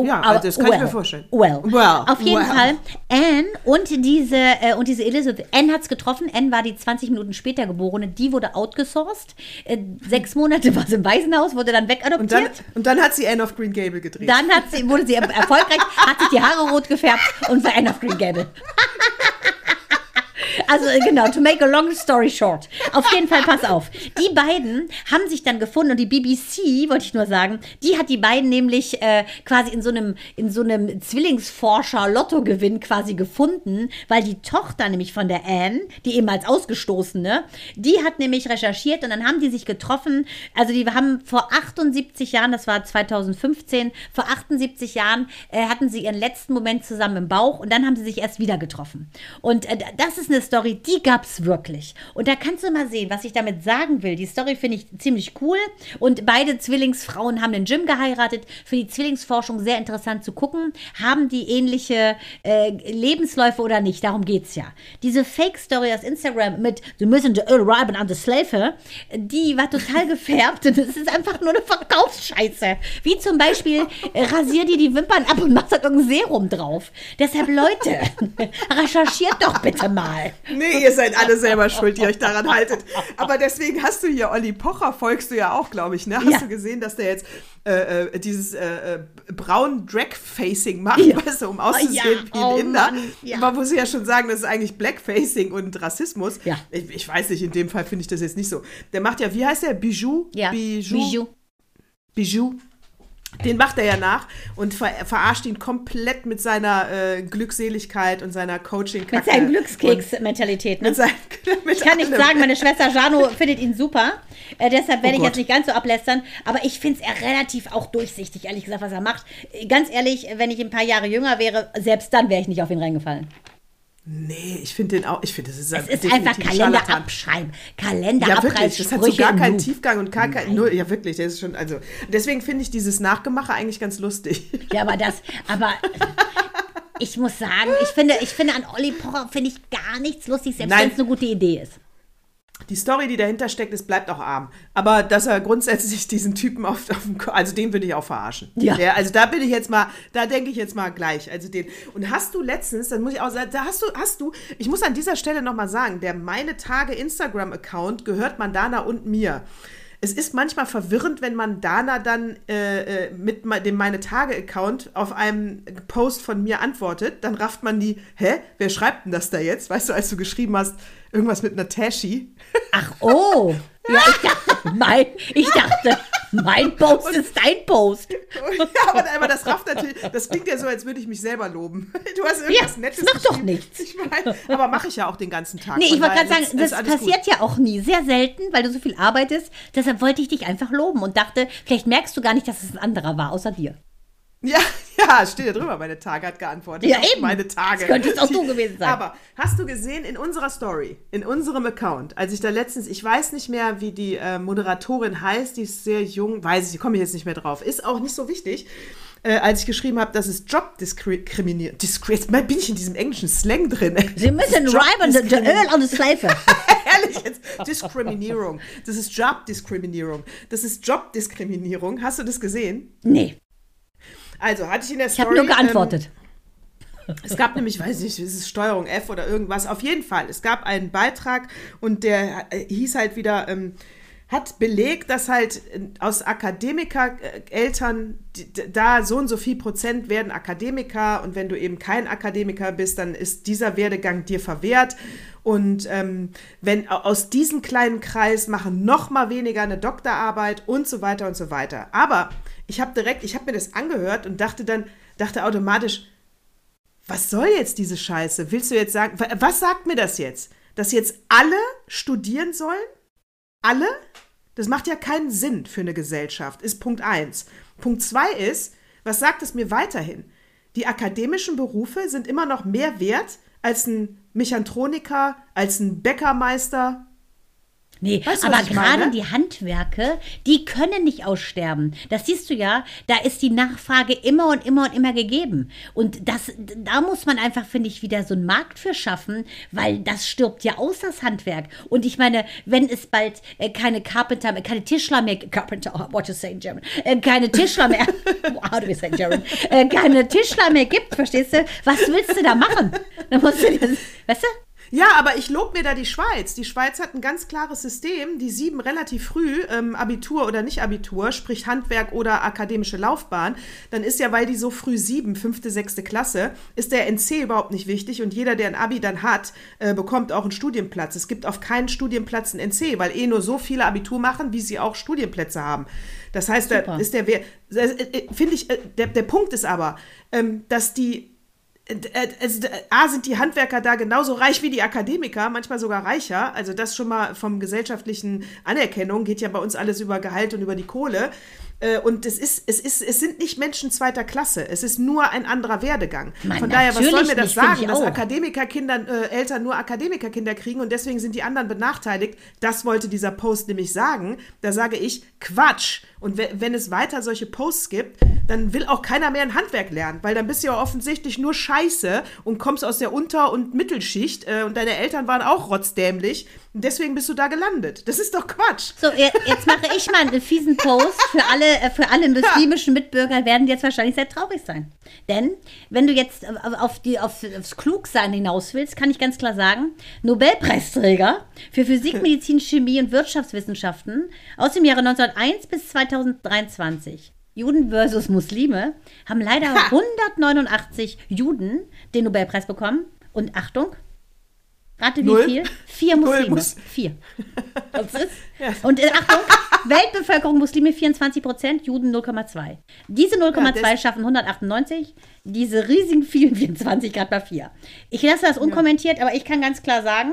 ja, also das kann well, ich mir vorstellen. Well. well Auf jeden well. Fall. Anne und diese, äh, und diese Elizabeth. Anne hat es getroffen. Anne war die 20 Minuten später geborene. Die wurde outgesourced. Äh, sechs Monate war sie im Waisenhaus, wurde dann wegadoptiert. Und dann, und dann hat sie Anne of Green Gable gedreht. Dann hat sie, wurde sie erfolgreich, hat sich die Haare rot gefärbt und war Anne of Green Gable. Also äh, genau, to make a long story short. Auf jeden Fall, pass auf. Die beiden haben sich dann gefunden und die BBC, wollte ich nur sagen, die hat die beiden nämlich äh, quasi in so einem, in so einem Zwillingsforscher-Lottogewinn quasi gefunden, weil die Tochter nämlich von der Anne, die eben als Ausgestoßene, die hat nämlich recherchiert und dann haben die sich getroffen. Also die haben vor 78 Jahren, das war 2015, vor 78 Jahren äh, hatten sie ihren letzten Moment zusammen im Bauch und dann haben sie sich erst wieder getroffen. Und äh, das ist eine Story, die gab es wirklich. Und da kannst du mal sehen, was ich damit sagen will. Die Story finde ich ziemlich cool. Und beide Zwillingsfrauen haben den Gym geheiratet. Für die Zwillingsforschung sehr interessant zu gucken. Haben die ähnliche äh, Lebensläufe oder nicht? Darum geht es ja. Diese Fake-Story aus Instagram mit the Earl Riben an the Slave, die war total gefärbt. Und es ist einfach nur eine Verkaufsscheiße. Wie zum Beispiel, äh, rasier dir die Wimpern ab und mach da irgendein Serum drauf. Deshalb, Leute, recherchiert doch bitte mal. Nee, ihr seid alle selber schuld, die euch daran haltet. Aber deswegen hast du hier Olli Pocher, folgst du ja auch, glaube ich, ne? Hast ja. du gesehen, dass der jetzt äh, äh, dieses äh, äh braun Drag-Facing macht, ja. weißt du, um auszusehen oh, ja. wie ein oh, Inder. Ja. Aber muss ja schon sagen, das ist eigentlich Blackfacing und Rassismus. Ja. Ich, ich weiß nicht, in dem Fall finde ich das jetzt nicht so. Der macht ja, wie heißt der? Bijou? Ja. Bijou. Bijou. Bijou. Den macht er ja nach und ver verarscht ihn komplett mit seiner äh, Glückseligkeit und seiner coaching -Kacke. Mit seiner Glückskeks-Mentalität. Ne? ich kann nicht sagen, meine Schwester Jano findet ihn super. Äh, deshalb werde oh ich jetzt nicht ganz so ablästern. Aber ich finde es relativ auch durchsichtig, ehrlich gesagt, was er macht. Ganz ehrlich, wenn ich ein paar Jahre jünger wäre, selbst dann wäre ich nicht auf ihn reingefallen. Nee, ich finde den auch, ich finde, das ist, es ist einfach Kalender abschreiben. Kalender Ja, wirklich, das hat so gar keinen Tiefgang und gar kein, null, ja wirklich, das ist schon, also, deswegen finde ich dieses Nachgemache eigentlich ganz lustig. Ja, aber das, aber ich muss sagen, ich finde, ich finde an Olli Pocher finde ich gar nichts lustig, selbst wenn es eine gute Idee ist die Story, die dahinter steckt, ist, bleibt auch arm. Aber dass er grundsätzlich diesen Typen auf, auf dem, also den würde ich auch verarschen. Ja. Der, also da bin ich jetzt mal, da denke ich jetzt mal gleich. Also den. Und hast du letztens, dann muss ich auch sagen, da hast du, hast du, ich muss an dieser Stelle nochmal sagen, der meine Tage Instagram-Account gehört Mandana und mir. Es ist manchmal verwirrend, wenn man Dana dann äh, äh mit dem Meine Tage-Account auf einem Post von mir antwortet. Dann rafft man die, hä, wer schreibt denn das da jetzt? Weißt du, als du geschrieben hast, irgendwas mit einer Tashi. Ach, oh. Ja, ich dachte, mein, ich dachte, mein Post und, ist dein Post. Ja, aber, aber, das rafft natürlich, das klingt ja so, als würde ich mich selber loben. Du hast irgendwas ja, Nettes. Mach doch nichts. Ich mein, aber mache ich ja auch den ganzen Tag. Nee, ich wollte gerade sagen, das passiert gut. ja auch nie. Sehr selten, weil du so viel arbeitest. Deshalb wollte ich dich einfach loben und dachte, vielleicht merkst du gar nicht, dass es ein anderer war, außer dir. Ja, ja, steht ja drüber, meine Tage hat geantwortet. Ja, eben. Meine Tage. Das könnte es auch du gewesen sein. Aber hast du gesehen in unserer Story, in unserem Account, als ich da letztens, ich weiß nicht mehr, wie die äh, Moderatorin heißt, die ist sehr jung, weiß ich, komme ich jetzt nicht mehr drauf, ist auch nicht so wichtig. Äh, als ich geschrieben habe, dass es Jobdiskriminierung. Bin ich in diesem englischen Slang drin? Sie müssen reiben, der Öl an der Schleife. Ehrlich jetzt. Diskriminierung. Das ist Jobdiskriminierung. Das ist Jobdiskriminierung. Hast du das gesehen? Nee. Also, hatte ich in der Story. Ich habe nur geantwortet. Ähm, es gab nämlich, weiß nicht, ist es Steuerung F oder irgendwas. Auf jeden Fall, es gab einen Beitrag und der äh, hieß halt wieder, ähm, hat belegt, dass halt äh, aus Akademiker-Eltern, da so und so viel Prozent werden Akademiker und wenn du eben kein Akademiker bist, dann ist dieser Werdegang dir verwehrt. Und ähm, wenn aus diesem kleinen Kreis machen noch mal weniger eine Doktorarbeit und so weiter und so weiter. Aber ich habe direkt, ich habe mir das angehört und dachte dann, dachte automatisch, was soll jetzt diese Scheiße? Willst du jetzt sagen, was sagt mir das jetzt? Dass jetzt alle studieren sollen? Alle? Das macht ja keinen Sinn für eine Gesellschaft, ist Punkt 1. Punkt 2 ist, was sagt es mir weiterhin? Die akademischen Berufe sind immer noch mehr wert als ein Mechantroniker, als ein Bäckermeister, Nee, weißt du, aber gerade die Handwerke, die können nicht aussterben. Das siehst du ja, da ist die Nachfrage immer und immer und immer gegeben. Und das, da muss man einfach, finde ich, wieder so einen Markt für schaffen, weil das stirbt ja aus, das Handwerk. Und ich meine, wenn es bald äh, keine Carpenter, keine Tischler mehr, Carpenter, what you say in German, äh, keine Tischler mehr, how do we say in German, äh, keine Tischler mehr gibt, verstehst du, was willst du da machen? Dann musst du das, weißt du? Ja, aber ich lobe mir da die Schweiz. Die Schweiz hat ein ganz klares System. Die sieben relativ früh, ähm, Abitur oder nicht Abitur, sprich Handwerk oder akademische Laufbahn. Dann ist ja, weil die so früh sieben, fünfte, sechste Klasse, ist der NC überhaupt nicht wichtig. Und jeder, der ein Abi dann hat, äh, bekommt auch einen Studienplatz. Es gibt auf keinen Studienplatz einen NC, weil eh nur so viele Abitur machen, wie sie auch Studienplätze haben. Das heißt, Super. da ist der, äh, äh, finde ich, äh, der, der Punkt ist aber, ähm, dass die also, A, sind die Handwerker da genauso reich wie die Akademiker, manchmal sogar reicher. Also das schon mal vom gesellschaftlichen Anerkennung geht ja bei uns alles über Gehalt und über die Kohle. Und es ist, es ist, es sind nicht Menschen zweiter Klasse. Es ist nur ein anderer Werdegang. Mann, Von daher, was soll mir das nicht, sagen, dass Akademikerkinder, äh, Eltern nur Akademikerkinder kriegen und deswegen sind die anderen benachteiligt? Das wollte dieser Post nämlich sagen. Da sage ich, Quatsch. Und wenn es weiter solche Posts gibt, dann will auch keiner mehr ein Handwerk lernen, weil dann bist du ja offensichtlich nur Scheiße und kommst aus der Unter- und Mittelschicht äh, und deine Eltern waren auch rotzdämlich und deswegen bist du da gelandet. Das ist doch Quatsch. So, jetzt mache ich mal einen fiesen Post für alle, äh, für alle muslimischen Mitbürger, werden jetzt wahrscheinlich sehr traurig sein. Denn wenn du jetzt auf die, auf, aufs Klugsein hinaus willst, kann ich ganz klar sagen, Nobelpreisträger für Physik, Medizin, Chemie und Wirtschaftswissenschaften aus dem Jahre 1901 bis 2023. Juden versus Muslime haben leider 189 Juden den Nobelpreis bekommen. Und Achtung, Rate wie Null. viel? Vier Muslime. Mus Vier. ja. Und äh, Achtung, Weltbevölkerung Muslime 24 Prozent, Juden 0,2. Diese 0,2 ja, schaffen 198, diese riesigen vielen 24 gerade mal 4. Ich lasse das unkommentiert, ja. aber ich kann ganz klar sagen,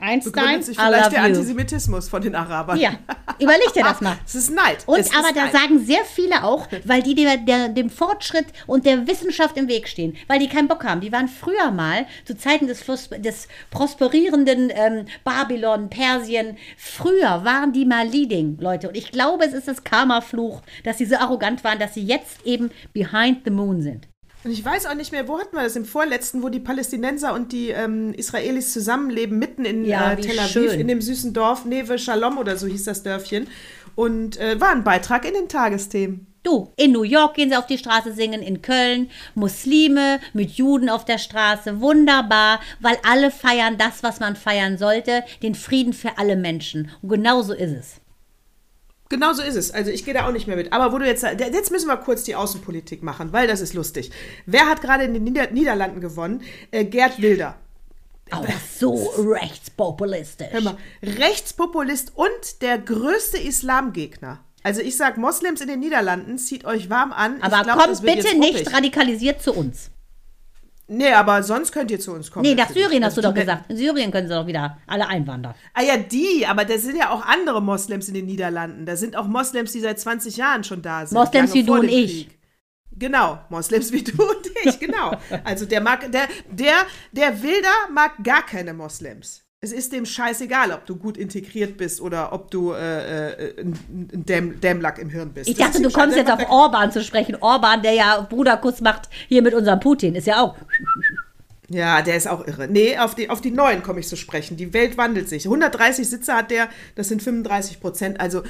Einstein, begründet sich vielleicht der Antisemitismus von den Arabern. Ja, überleg dir das mal. Es ist Neid. Und es aber da Neid. sagen sehr viele auch, weil die der, der, dem Fortschritt und der Wissenschaft im Weg stehen, weil die keinen Bock haben. Die waren früher mal zu Zeiten des, des prosperierenden ähm, Babylon, Persien. Früher waren die mal Leading, Leute. Und ich glaube, es ist das Karma-Fluch, dass sie so arrogant waren, dass sie jetzt eben behind the moon sind. Und ich weiß auch nicht mehr, wo hatten wir das im vorletzten, wo die Palästinenser und die ähm, Israelis zusammenleben, mitten in ja, äh, Tel Aviv, schön. in dem süßen Dorf Neve Shalom oder so hieß das Dörfchen. Und äh, war ein Beitrag in den Tagesthemen. Du, in New York gehen sie auf die Straße singen, in Köln, Muslime mit Juden auf der Straße, wunderbar, weil alle feiern das, was man feiern sollte, den Frieden für alle Menschen. Und genau so ist es. Genau so ist es. Also ich gehe da auch nicht mehr mit. Aber wo du jetzt, jetzt müssen wir kurz die Außenpolitik machen, weil das ist lustig. Wer hat gerade in den Nieder Niederlanden gewonnen? Äh, Gerd Wilder. Aber so rechtspopulistisch. Hör mal, Rechtspopulist und der größte Islamgegner. Also ich sag Moslems in den Niederlanden, zieht euch warm an. Aber glaub, kommt bitte nicht ruppig. radikalisiert zu uns. Nee, aber sonst könnt ihr zu uns kommen. Nee, nach natürlich. Syrien hast du Also doch die- gesagt. In Syrien können sie doch wieder alle einwandern. Ah ja, die, aber da sind ja auch andere Moslems in den Niederlanden. Da sind auch Moslems, die seit 20 Jahren schon da sind. Moslems wie du und ich. Krieg. Genau, Moslems wie du und ich, genau. Also der mag, der, der, der Wilder mag gar keine Moslems. Es ist dem scheißegal, ob du gut integriert bist oder ob du äh, äh, ein Dämm, Dämmlack im Hirn bist. Ich dachte, du kommst jetzt auf Orban zu sprechen. Orban, der ja Bruderkuss macht hier mit unserem Putin, ist ja auch. Ja, der ist auch irre. Nee, auf die, auf die neuen komme ich zu sprechen. Die Welt wandelt sich. 130 Sitze hat der, das sind 35 Prozent. Also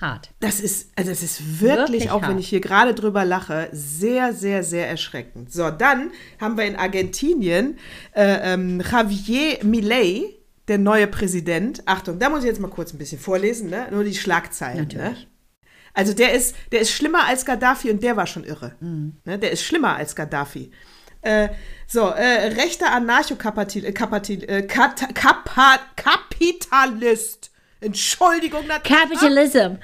Hart. Das ist, also das ist wirklich, Wirklich auch wenn hart. ich hier gerade drüber lache, sehr, sehr, sehr erschreckend. So, dann haben wir in Argentinien äh, ähm, Javier Milei, der neue Präsident. Achtung, da muss ich jetzt mal kurz ein bisschen vorlesen, ne? Nur die Schlagzeilen. Ne? Natürlich. Also der ist, der ist schlimmer als Gaddafi und der war schon irre. Mhm. Ne? Der ist schlimmer als Gaddafi. Äh, so, äh, rechter Anarchokapitalist, äh, Kat- Kapitalist. Entschuldigung. Capitalism.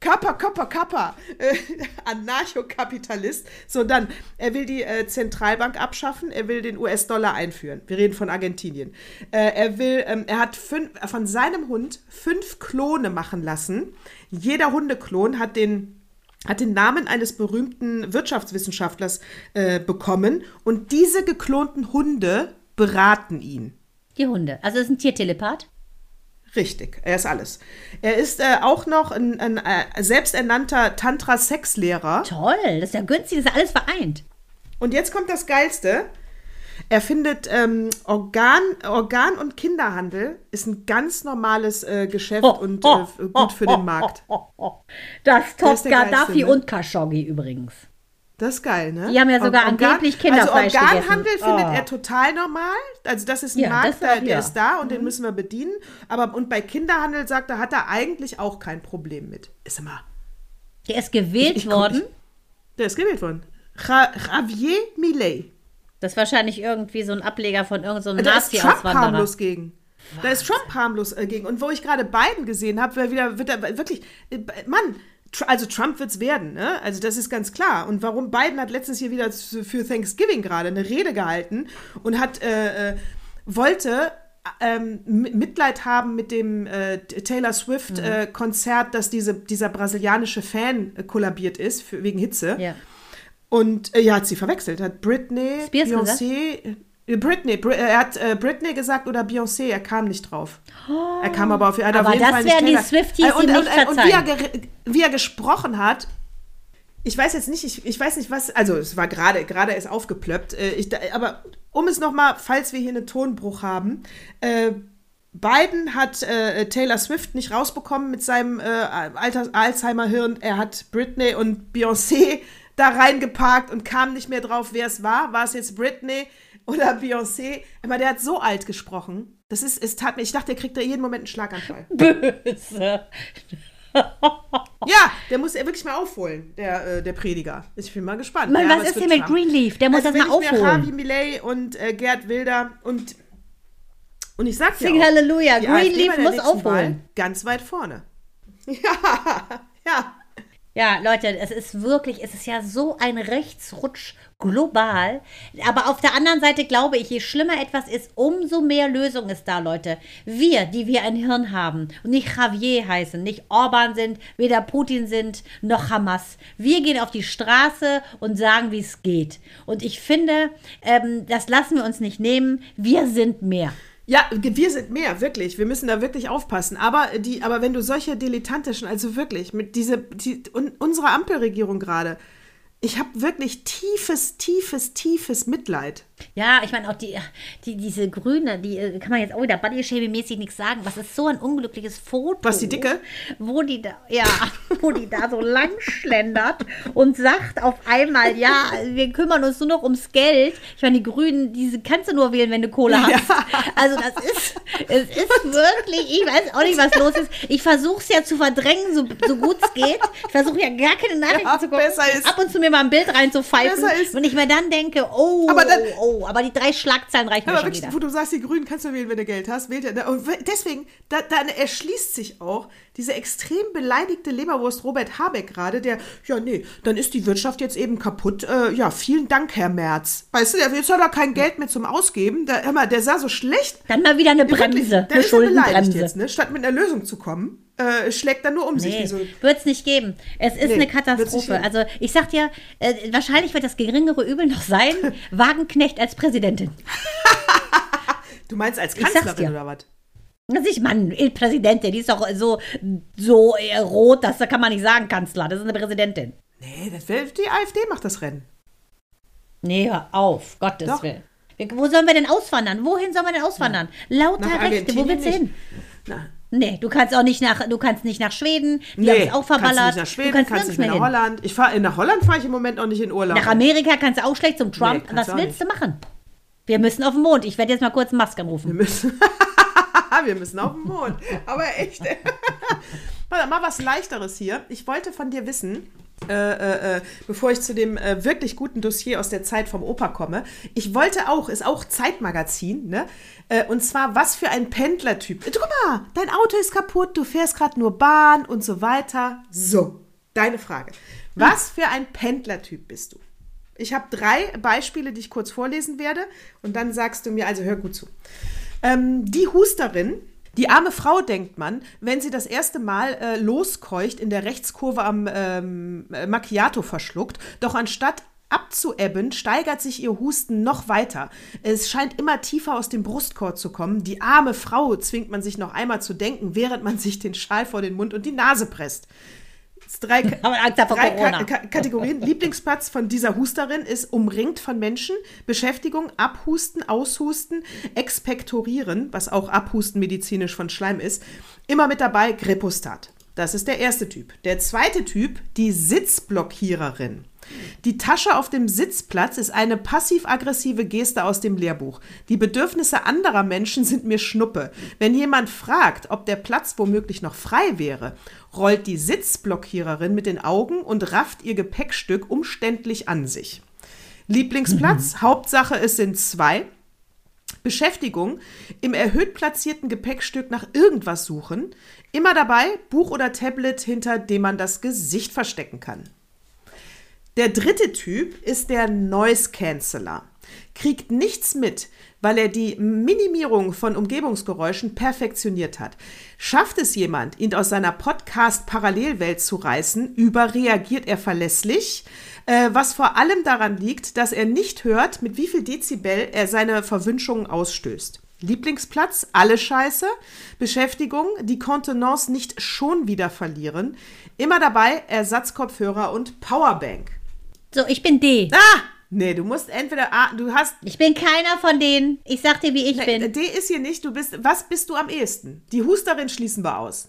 Kappa, Kappa, Kappa, äh, Anarchokapitalist. So, dann, er will die äh, Zentralbank abschaffen, er will den US-Dollar einführen. Wir reden von Argentinien. Äh, er will, ähm, er hat fünf, von seinem Hund fünf Klone machen lassen. Jeder Hundeklon hat den, hat den Namen eines berühmten Wirtschaftswissenschaftlers äh, bekommen und diese geklonten Hunde beraten ihn. Die Hunde. Also es ist ein Tiertelepath. Richtig, er ist alles. Er ist äh, auch noch ein, ein äh, selbsternannter Tantra-Sexlehrer. Toll, das ist ja günstig, das ist alles vereint. Und jetzt kommt das Geilste. Er findet ähm, Organ, Organ- und Kinderhandel ist ein ganz normales äh, Geschäft und äh, f- gut für den Markt. Das Der toppt ist der Geilste, Gaddafi ne? und Khashoggi übrigens. Das ist geil, ne? Die haben ja sogar Organ- angeblich Kinderfleisch Also Organhandel gegessen. findet Oh. er total normal. Also das ist ein Ja, Markt, der, der. Mhm. ist da und den müssen wir bedienen. Aber und bei Kinderhandel sagt er, hat er eigentlich auch kein Problem mit. Ist immer. Der ist gewählt Ich- ich- worden. Der ist gewählt worden. Ja, Javier Milei. Das ist wahrscheinlich irgendwie so ein Ableger von irgendeinem so Da ist Trump Nazi-Auswanderer. harmlos gegen. Da ist Trump harmlos äh, gegen. Und wo ich gerade Biden gesehen habe, wird wieder, wird er wirklich, äh, Mann, also Trump wird es werden, ne? Also das ist ganz klar. Und warum Biden hat letztens hier wieder für Thanksgiving gerade eine Rede gehalten und hat, äh, äh, wollte ähm, Mitleid haben mit dem äh, Taylor Swift äh, Konzert, dass diese, dieser brasilianische Fan äh, kollabiert ist für, wegen Hitze. Ja. Und äh, ja, hat sie verwechselt. Hat Britney, Spears Beyoncé. Äh, Britney, Br er hat äh, Britney gesagt oder Beyoncé, er kam nicht drauf. er kam aber auf, er hat Aber auf jeden das Fall nicht die Swifties Äh, und, und, nicht und, und wie, er wie er gesprochen hat, ich weiß jetzt nicht, ich, ich weiß nicht was, also es war gerade, gerade ist aufgeplöppt, äh, ich, aber um es nochmal, falls wir hier einen Tonbruch haben, äh, Biden hat äh, Taylor Swift nicht rausbekommen mit seinem äh, Alzheimer-Hirn. Er hat Britney und Beyoncé da reingeparkt und kam nicht mehr drauf, wer es war. War es jetzt Britney oder Beyoncé? Aber der hat so alt gesprochen. Das ist, es tat mir, ich dachte, der kriegt da jeden Moment einen Schlaganfall. Böse. Ja, der muss er wirklich mal aufholen, der, äh, der Prediger. Ich bin mal gespannt. Mann, ja, was ist denn mit. Greenleaf? Der muss also das mal ich mir Harvey aufholen. Millet und äh, Gerd Wilder und und ich sag dir Sing auch, Halleluja. Greenleaf muss aufholen. Wahl ganz weit vorne. Ja, ja. Ja, Leute, es ist wirklich, es ist ja so ein Rechtsrutsch global. Aber auf der anderen Seite glaube ich, je schlimmer etwas ist, umso mehr Lösung ist da, Leute. Wir, die wir ein Hirn haben und nicht Javier heißen, nicht Orban sind, weder Putin sind, noch Hamas. Wir gehen auf die Straße und sagen, wie es geht. Und ich finde, ähm, das lassen wir uns nicht nehmen. Wir sind mehr. Ja, wir sind mehr, wirklich. Wir müssen da wirklich aufpassen. Aber, die, aber wenn du solche dilettantischen, also wirklich, mit diese, die, un, unsere Ampelregierung gerade, ich habe wirklich tiefes, tiefes, tiefes Mitleid. Ja, ich meine auch die, die, diese Grüne, die äh, kann man jetzt auch wieder Bodyshaming-mäßig nichts sagen. Was ist so ein unglückliches Foto? Was, die Dicke? Wo die da, ja, wo die da so lang schlendert und sagt auf einmal, ja, wir kümmern uns nur noch ums Geld. Ich meine, die Grünen, diese kannst du nur wählen, wenn du Kohle hast. Also das ist, Es ist wirklich, ich weiß auch nicht, was los ist. Ich versuche es ja zu verdrängen, so, so gut es geht. Ich versuche ja gar keine Nachrichten Ja, zu gucken. Ab und zu mir mal ein Bild. Besser ist- Und ich mir dann denke, oh, Aber dann- oh, aber die drei Schlagzeilen reichen mir Aber schon wirklich, wieder. wo du sagst, die Grünen kannst du wählen, wenn du Geld hast, wählt er. Und deswegen, da, dann erschließt sich auch diese extrem beleidigte Leberwurst Robert Habeck gerade, der, ja, nee, dann ist die Wirtschaft jetzt eben kaputt. Äh, ja, vielen Dank, Herr Merz. Weißt du, der- jetzt hat er kein Geld mehr zum Ausgeben. Da, hör mal, der sah so schlecht. Dann mal wieder eine Wirklich, Bremse, der eine ist ja beleidigt Schuldenbremse. jetzt, ne? Statt mit einer Lösung zu kommen, äh, schlägt er nur um sich. Nee, Wie so. wird es nicht geben. Es ist Nee, eine Katastrophe. Also ich sag dir, äh, wahrscheinlich wird das geringere Übel noch sein, Wagenknecht als Präsidentin. Du meinst als Kanzlerin oder was? Das ist, Mann, die Präsidentin, die ist doch so, so äh, rot, das kann man nicht sagen, Kanzler. Das ist eine Präsidentin. Nee, das will, die AfD macht das Rennen. Nee, hör auf, Gottes Doch. Willen. Wo sollen wir denn auswandern? Wohin sollen wir denn auswandern? Lauter Nach Rechte, wo willst du hin? Na, Nee, du kannst auch nicht nach, du kannst nicht nach Schweden, die haben es auch kannst verballert. nicht nach Schweden, du kannst, kannst nicht mehr nach. Holland. Ich fahr, nach Holland fahre ich im Moment auch nicht in Urlaub. Nach Amerika kannst du auch schlecht zum Trump. kannst Was du willst du machen? Wir müssen auf den Mond. Ich werde jetzt mal kurz Musk anrufen. Wir müssen, wir müssen auf den Mond. Aber echt. Mal was Leichteres hier. Ich wollte von dir wissen, äh, äh, äh, bevor ich zu dem äh, wirklich guten Dossier aus der Zeit vom Opa komme. Ich wollte auch, ist auch Zeitmagazin, ne? Äh, und zwar, was für ein Pendlertyp. Guck mal, dein Auto ist kaputt, du fährst gerade nur Bahn und so weiter. So, deine Frage. Was für ein Pendlertyp bist du? Ich habe drei Beispiele, die ich kurz vorlesen werde. Und dann sagst du mir, also hör gut zu. Ähm, die Husterin, die arme Frau, denkt man, wenn sie das erste Mal äh, loskeucht, in der Rechtskurve am ähm, äh, Macchiato verschluckt. Doch anstatt abzuebben, steigert sich ihr Husten noch weiter. Es scheint immer tiefer aus dem Brustkorb zu kommen. Die arme Frau zwingt man sich noch einmal zu denken, während man sich den Schal vor den Mund und die Nase presst. Drei, drei Ka Kategorien. Lieblingsplatz von dieser Husterin ist umringt von Menschen, Beschäftigung, Abhusten, Aushusten, Expektorieren, was auch Abhusten medizinisch von Schleim ist. Immer mit dabei Grippostat. Das ist der erste Typ. Der zweite Typ, die Sitzblockiererin. Die Tasche auf dem Sitzplatz ist eine passiv-aggressive Geste aus dem Lehrbuch. Die Bedürfnisse anderer Menschen sind mir Schnuppe. Wenn jemand fragt, ob der Platz womöglich noch frei wäre, rollt die Sitzblockiererin mit den Augen und rafft ihr Gepäckstück umständlich an sich. Lieblingsplatz, Hauptsache es sind zwei. Beschäftigung, im erhöht platzierten Gepäckstück nach irgendwas suchen. Immer dabei Buch oder Tablet, hinter dem man das Gesicht verstecken kann. Der dritte Typ ist der Noise Canceller. Kriegt nichts mit, weil er die Minimierung von Umgebungsgeräuschen perfektioniert hat. Schafft es jemand, ihn aus seiner Podcast-Parallelwelt zu reißen, überreagiert er verlässlich, äh, was vor allem daran liegt, dass er nicht hört, mit wie viel Dezibel er seine Verwünschungen ausstößt. Lieblingsplatz, alle Scheiße. Beschäftigung, die Kontenance nicht schon wieder verlieren. Immer dabei Ersatzkopfhörer und Powerbank. So, ich bin D. Ah! Nee, du musst entweder A, du hast. Ich bin keiner von denen. Ich sag dir, wie ich Nee, bin. D ist hier nicht, du bist. Was bist du am ehesten? Die Husterin schließen wir aus.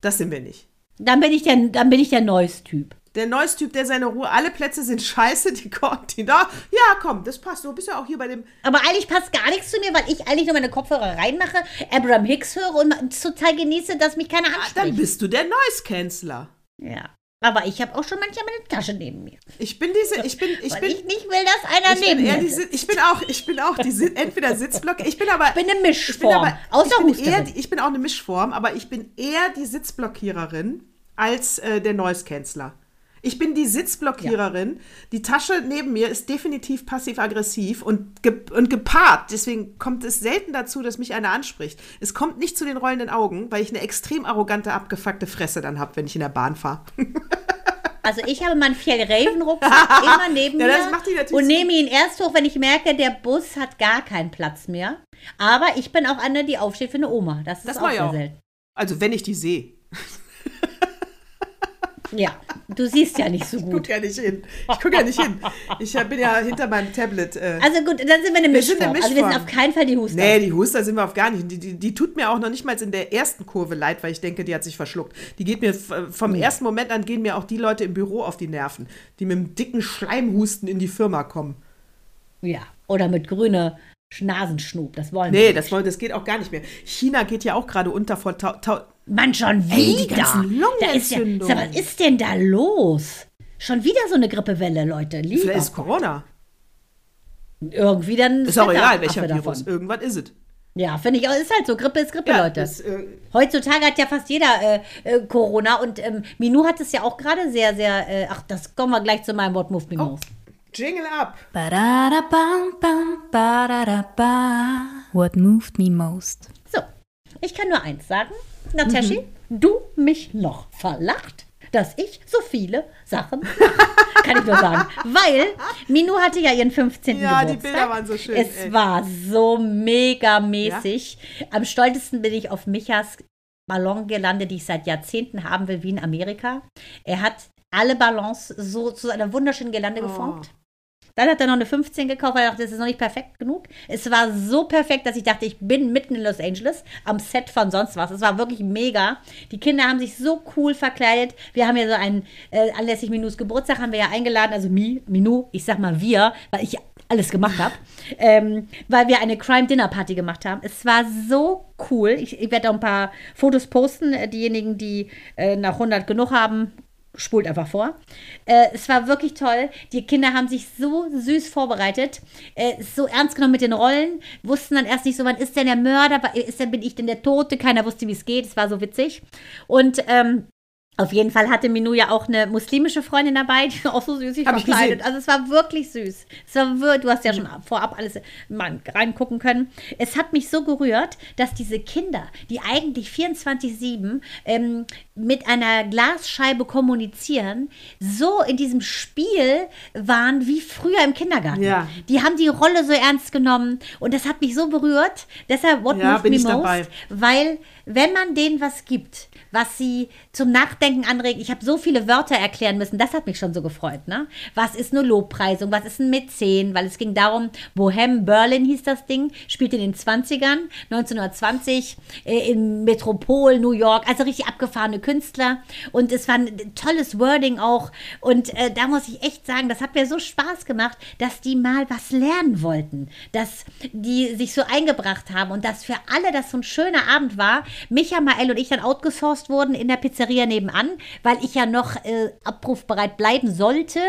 Das sind wir nicht. Dann bin ich der, dann bin ich der Neues-Typ. Der neues Typ, der seine Ruhe, alle Plätze sind scheiße, die kommt, die da. Ja, komm, das passt. Du bist ja auch hier bei dem. Aber eigentlich passt gar nichts zu mir, weil ich eigentlich nur meine Kopfhörer reinmache, Abraham Hicks höre und total genieße, dass mich keiner Ah, anspricht. dann bist du der Noise-Canceler. ja. Aber ich habe auch schon manchmal meine Tasche neben mir. Ich bin diese, ich bin, ich weil bin. ich nicht will, dass einer neben bin, mir die, sitzt. Sit- ich bin auch, ich bin auch die entweder Sitzblock, ich bin aber Ich bin eine ich bin, Mischform. aber, außer ich, bin eher, ich bin auch eine Mischform, aber ich bin eher die Sitzblockiererin als äh, der Noise-Canceler. Ich bin die Sitzblockiererin. Die Tasche neben mir ist definitiv passiv-aggressiv und, ge und gepaart. Deswegen kommt es selten dazu, dass mich einer anspricht. Es kommt nicht zu den rollenden Augen, weil ich eine extrem arrogante, abgefuckte Fresse dann habe, wenn ich in der Bahn fahre. Also ich habe meinen Fjellraven-Rucksack immer neben Ja, mir das macht die natürlich und nehme ihn erst hoch, wenn ich merke, der Bus hat gar keinen Platz mehr. Aber ich bin auch eine, die aufsteht für eine Oma. Das ist Das auch sehr selten. Also, wenn ich die sehe. Ja, du siehst ja nicht so Ich gut. gucke ja nicht hin. Ich gucke ja nicht hin. Ich bin ja hinter meinem Tablet. Äh, Also gut, dann sind wir eine Wir sind Mischform. eine Also wir sind Mischform. auf keinen Fall die Huster. Nee, die Huster sind wir auf gar nicht. Die, die, die tut mir auch noch nicht mal in der ersten Kurve leid, weil ich denke, die hat sich verschluckt. Die geht mir vom ersten Moment an gehen mir auch die Leute im Büro auf die Nerven, die mit einem dicken Schleimhusten in die Firma kommen. Ja, oder mit grüne Nasenschnub. Das wollen wir Nee, nicht. das, wollen- das geht auch gar nicht mehr. China geht ja auch gerade unter vor Mann, schon Ey, wieder. die ganzen da ist ja, sag, was ist denn da los? Schon wieder so eine Grippewelle, Leute. Lieber Vielleicht ist Corona. irgendwie dann Ist auch egal, welcher Affe Virus. davon. Irgendwas ist es. Ja, finde ich auch. Ist halt so. Grippe ist Grippe, Leute. das, äh, Heutzutage hat ja fast jeder äh, äh, Corona und ähm, Minou hat es ja auch gerade sehr, sehr. Äh, ach, das kommen wir gleich zu meinem Wort Move Me Oh. Most. Jingle up. What moved me most? So, ich kann nur eins sagen. Nataschi, du mich noch verlacht, dass ich so viele Sachen mache. kann ich nur sagen. Weil Minou hatte ja ihren 15. Ja, die Geburtstag. Bilder waren so schön, Es ey. war so mega mäßig. Am stolzesten bin ich auf Michas Ballongirlande, die ich seit Jahrzehnten haben will, wie in Amerika. Er hat alle Ballons so zu einer wunderschönen Girlande Oh. geformt. Dann hat er noch eine 15 gekauft, weil er dachte, das ist noch nicht perfekt genug. Es war so perfekt, dass ich dachte, ich bin mitten in Los Angeles am Set von sonst was. Es war wirklich mega. Die Kinder haben sich so cool verkleidet. Wir haben ja so einen, äh, anlässlich Minus Geburtstag haben wir ja eingeladen, also Mi, Minu, ich sag mal wir, weil ich alles gemacht habe, ähm, weil wir eine Crime Dinner Party gemacht haben. Es war so cool. Ich, ich werde auch ein paar Fotos posten. Äh, Diejenigen, die äh, nach 100 genug haben, spult einfach vor. Äh, es war wirklich toll. Die Kinder haben sich so süß vorbereitet, äh, so ernst genommen mit den Rollen, wussten dann erst nicht so, wann ist denn der Mörder, Wann ist denn, bin ich denn der Tote? Keiner wusste, wie es geht. Es war so witzig. Und ähm, auf jeden Fall hatte Minou ja auch eine muslimische Freundin dabei, die auch so süß sich verkleidet. Also es war wirklich süß. Es war wir- du hast ja schon vorab alles mal reingucken können. Es hat mich so gerührt, dass diese Kinder, die eigentlich 24-7 ähm, mit einer Glasscheibe kommunizieren, so in diesem Spiel waren wie früher im Kindergarten. Ja. Die haben die Rolle so ernst genommen und das hat mich so berührt. Deshalb What Ja, Moved Me Most, dabei. weil wenn man denen was gibt, was sie zum Nachdenken anregt, ich habe so viele Wörter erklären müssen, das hat mich schon so gefreut. Ne? Was ist eine Lobpreisung, was ist ein Mäzen, weil es ging darum, Bohem Berlin hieß das Ding, spielte in den 20ern, 1920 äh, in Metropol, New York, also richtig abgefahrene Künstler. Und es war ein tolles Wording auch. Und äh, da muss ich echt sagen, das hat mir so Spaß gemacht, dass die mal was lernen wollten, dass die sich so eingebracht haben. Und dass für alle das so ein schöner Abend war. Micha, Mael und ich dann outgesourced wurden in der Pizzeria nebenan, weil ich ja noch äh, abrufbereit bleiben sollte,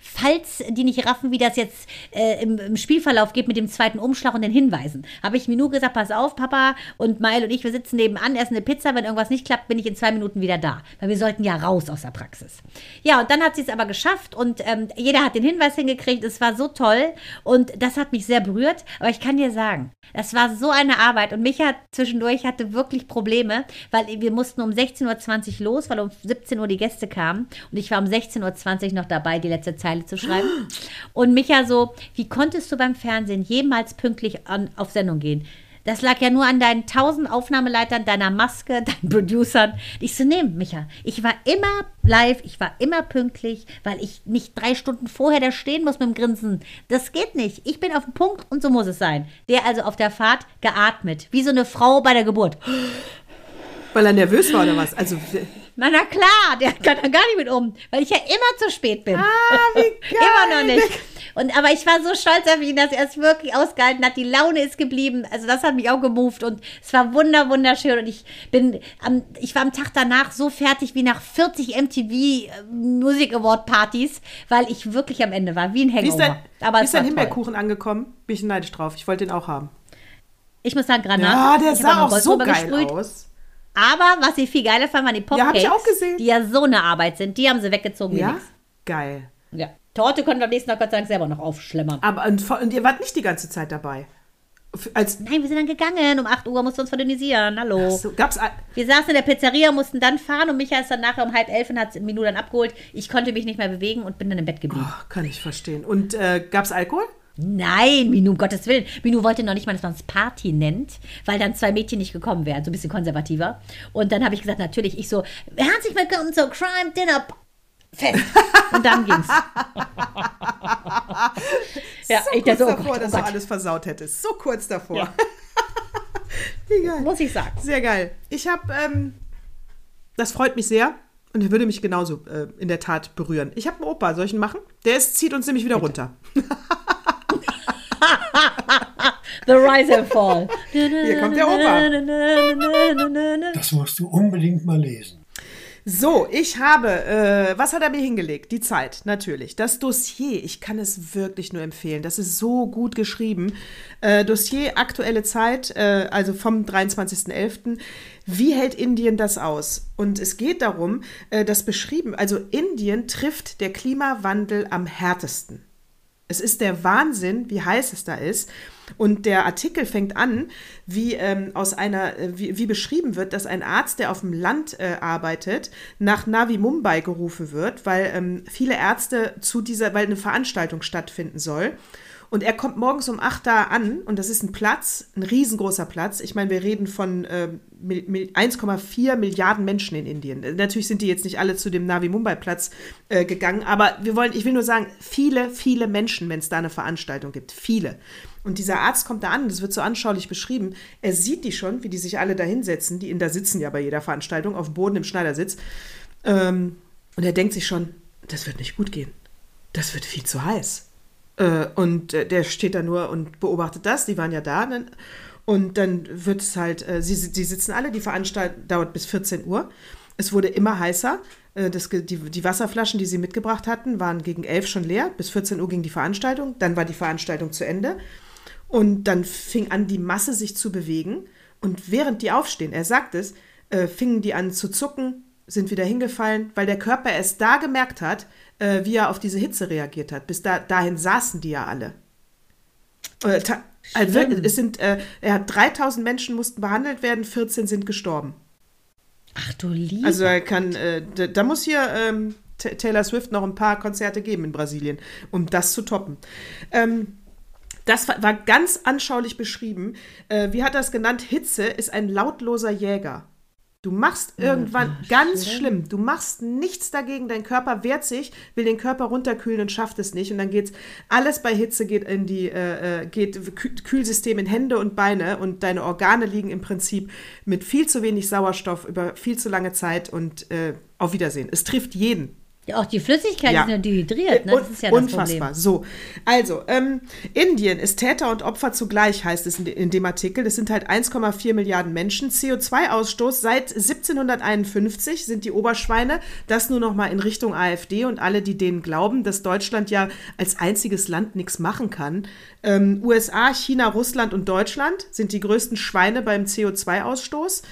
falls die nicht raffen, wie das jetzt äh, im, im Spielverlauf geht mit dem zweiten Umschlag und den Hinweisen. Habe ich mir nur gesagt, pass auf, Papa und Mael und ich, wir sitzen nebenan, essen eine Pizza, wenn irgendwas nicht klappt, bin ich in zwei Minuten wieder da, weil wir sollten ja raus aus der Praxis. Ja, und dann hat sie es aber geschafft und ähm, jeder hat den Hinweis hingekriegt, es war so toll und das hat mich sehr berührt, aber ich kann dir sagen, das war so eine Arbeit und Micha zwischendurch hatte wirklich Probleme, weil wir mussten um 16.20 Uhr los, weil um 17 Uhr die Gäste kamen und ich war um 16.20 Uhr noch dabei, die letzte Zeile zu schreiben. Und Micha so, wie konntest du beim Fernsehen jemals pünktlich an, auf Sendung gehen? Das lag ja nur an deinen tausend Aufnahmeleitern, deiner Maske, deinen Producern. Ich so, nee, Micha, ich war immer live, ich war immer pünktlich, weil ich nicht drei Stunden vorher da stehen muss mit dem Grinsen. Das geht nicht. Ich bin auf dem Punkt und so muss es sein. Der also auf der Fahrt geatmet, wie so eine Frau bei der Geburt. Weil er nervös war oder was? Also, Na, na klar, der kann da gar nicht mit um, weil ich ja immer zu spät bin. ah, wie geil. Immer noch nicht. Und, aber ich war so stolz auf ihn, dass er es wirklich ausgehalten hat. Die Laune ist geblieben. Also das hat mich auch gemoved und es war wunder, wunderschön. Und ich bin, am, ich war am Tag danach so fertig wie nach 40 MTV äh, Music Award Partys, weil ich wirklich am Ende war, wie ein Wie ist Hangover. dein, aber wie ist dein. Himbeerkuchen angekommen? Bin ich neidisch drauf. Ich wollte den auch haben. Ich muss sagen, Granat. Ja, der Ich sah auch so geil gesprüht. aus. Aber was ich viel geiler fand, waren die Ja, hab ich Popcakes, auch gesehen. die ja so eine Arbeit sind. Die haben sie weggezogen Ja? Geil. Ja. Torte konnten wir am nächsten Tag Gott sei Dank selber noch aufschlemmern. Aber und, und ihr wart nicht die ganze Zeit dabei. Als, Nein, wir sind dann gegangen. Um 8 Uhr mussten wir uns verdünnisieren. Hallo. so, gab's, Wir saßen in der Pizzeria, mussten dann fahren und Micha ist dann nachher um halb elf und hat Minu dann abgeholt. Ich konnte mich nicht mehr bewegen und bin dann im Bett geblieben. oh, kann ich verstehen. Und äh, gab's Alkohol? Nein, Minu, um Gottes Willen. Minu wollte noch nicht mal, dass man es Party nennt, weil dann zwei Mädchen nicht gekommen wären, so ein bisschen konservativer. Und dann habe ich gesagt, natürlich, ich so, herzlich willkommen zur Crime Dinner Fest. Und dann ging's. ja, so ich kurz dachte, oh davor, Gott, oh dass du alles versaut hättest. So kurz davor. Ja. Wie geil. Muss ich sagen. Sehr geil. Ich habe, ähm, das freut mich sehr und er würde mich genauso äh, in der Tat berühren. Ich habe einen Opa, soll ich ihn machen? Der ist, zieht uns nämlich wieder runter. The Rise and Fall. Hier kommt der Opa. Das musst du unbedingt mal lesen. So, ich habe, äh, was hat er mir hingelegt? Die Zeit, natürlich. Das Dossier, ich kann es wirklich nur empfehlen. Das ist so gut geschrieben. Äh, Dossier, aktuelle Zeit, äh, also vom 23.11. Wie hält Indien das aus? Und es geht darum, äh, das beschrieben, also Indien trifft der Klimawandel am härtesten. Es ist der Wahnsinn, wie heiß es da ist. Und der Artikel fängt an, wie ähm, aus einer, äh, wie, wie, beschrieben wird, dass ein Arzt, der auf dem Land äh, arbeitet, nach Navi Mumbai gerufen wird, weil ähm, viele Ärzte zu dieser, weil eine Veranstaltung stattfinden soll. Und er kommt morgens um 8 da an und das ist ein Platz, ein riesengroßer Platz. Ich meine, wir reden von äh, 1,4 Milliarden Menschen in Indien. Natürlich sind die jetzt nicht alle zu dem Navi Mumbai-Platz äh, gegangen, aber wir wollen, ich will nur sagen, viele, viele Menschen, wenn es da eine Veranstaltung gibt. Viele. Und dieser Arzt kommt da an, das wird so anschaulich beschrieben. Er sieht die schon, wie die sich alle da hinsetzen. Die in da sitzen ja bei jeder Veranstaltung, auf dem Boden im Schneidersitz. Ähm, und er denkt sich schon, das wird nicht gut gehen. Das wird viel zu heiß. Äh, und äh, der steht da nur und beobachtet das. Die waren ja da. Ne? Und dann wird es halt, äh, sie, sie sitzen alle, die Veranstaltung dauert bis 14 Uhr. Es wurde immer heißer. Äh, das, die, die, Wasserflaschen, die sie mitgebracht hatten, waren gegen 11 schon leer. Bis 14 Uhr ging die Veranstaltung. Dann war die Veranstaltung zu Ende. Und dann fing an, die Masse sich zu bewegen. Und während die aufstehen, er sagt es, äh, fingen die an zu zucken, sind wieder hingefallen, weil der Körper erst da gemerkt hat, äh, wie er auf diese Hitze reagiert hat. Bis da, dahin saßen die ja alle. Äh, also es sind, äh, er hat 3000 Menschen mussten behandelt werden, 14 sind gestorben. Ach du Liebe. Also er kann, äh, da, da, muss hier ähm, Taylor Swift noch ein paar Konzerte geben in Brasilien, um das zu toppen. Ähm, das war, war, ganz anschaulich beschrieben. Äh, wie hat er es genannt? Hitze ist ein lautloser Jäger. Du machst irgendwann ja, ganz schlimm. schlimm. Du machst nichts dagegen. Dein Körper wehrt sich, will den Körper runterkühlen und schafft es nicht. Und dann geht's alles bei Hitze geht in die äh, äh geht Kühlsystem in Hände und Beine und deine Organe liegen im Prinzip mit viel zu wenig Sauerstoff über viel zu lange Zeit und äh, auf Wiedersehen. Es trifft jeden. Ja, auch die Flüssigkeit ja. ist ja dehydriert, ne? Das ist ja das Unfassbar. Problem. So, also, ähm, Indien ist Täter und Opfer zugleich, heißt es in, in dem Artikel. Das sind halt 1,4 Milliarden Menschen. CO2-Ausstoß seit 1751 sind die Oberschweine. Das nur noch mal in Richtung AfD und alle, die denen glauben, dass Deutschland ja als einziges Land nichts machen kann. Ähm, USA, China, Russland und Deutschland sind die größten Schweine beim CO2-Ausstoß.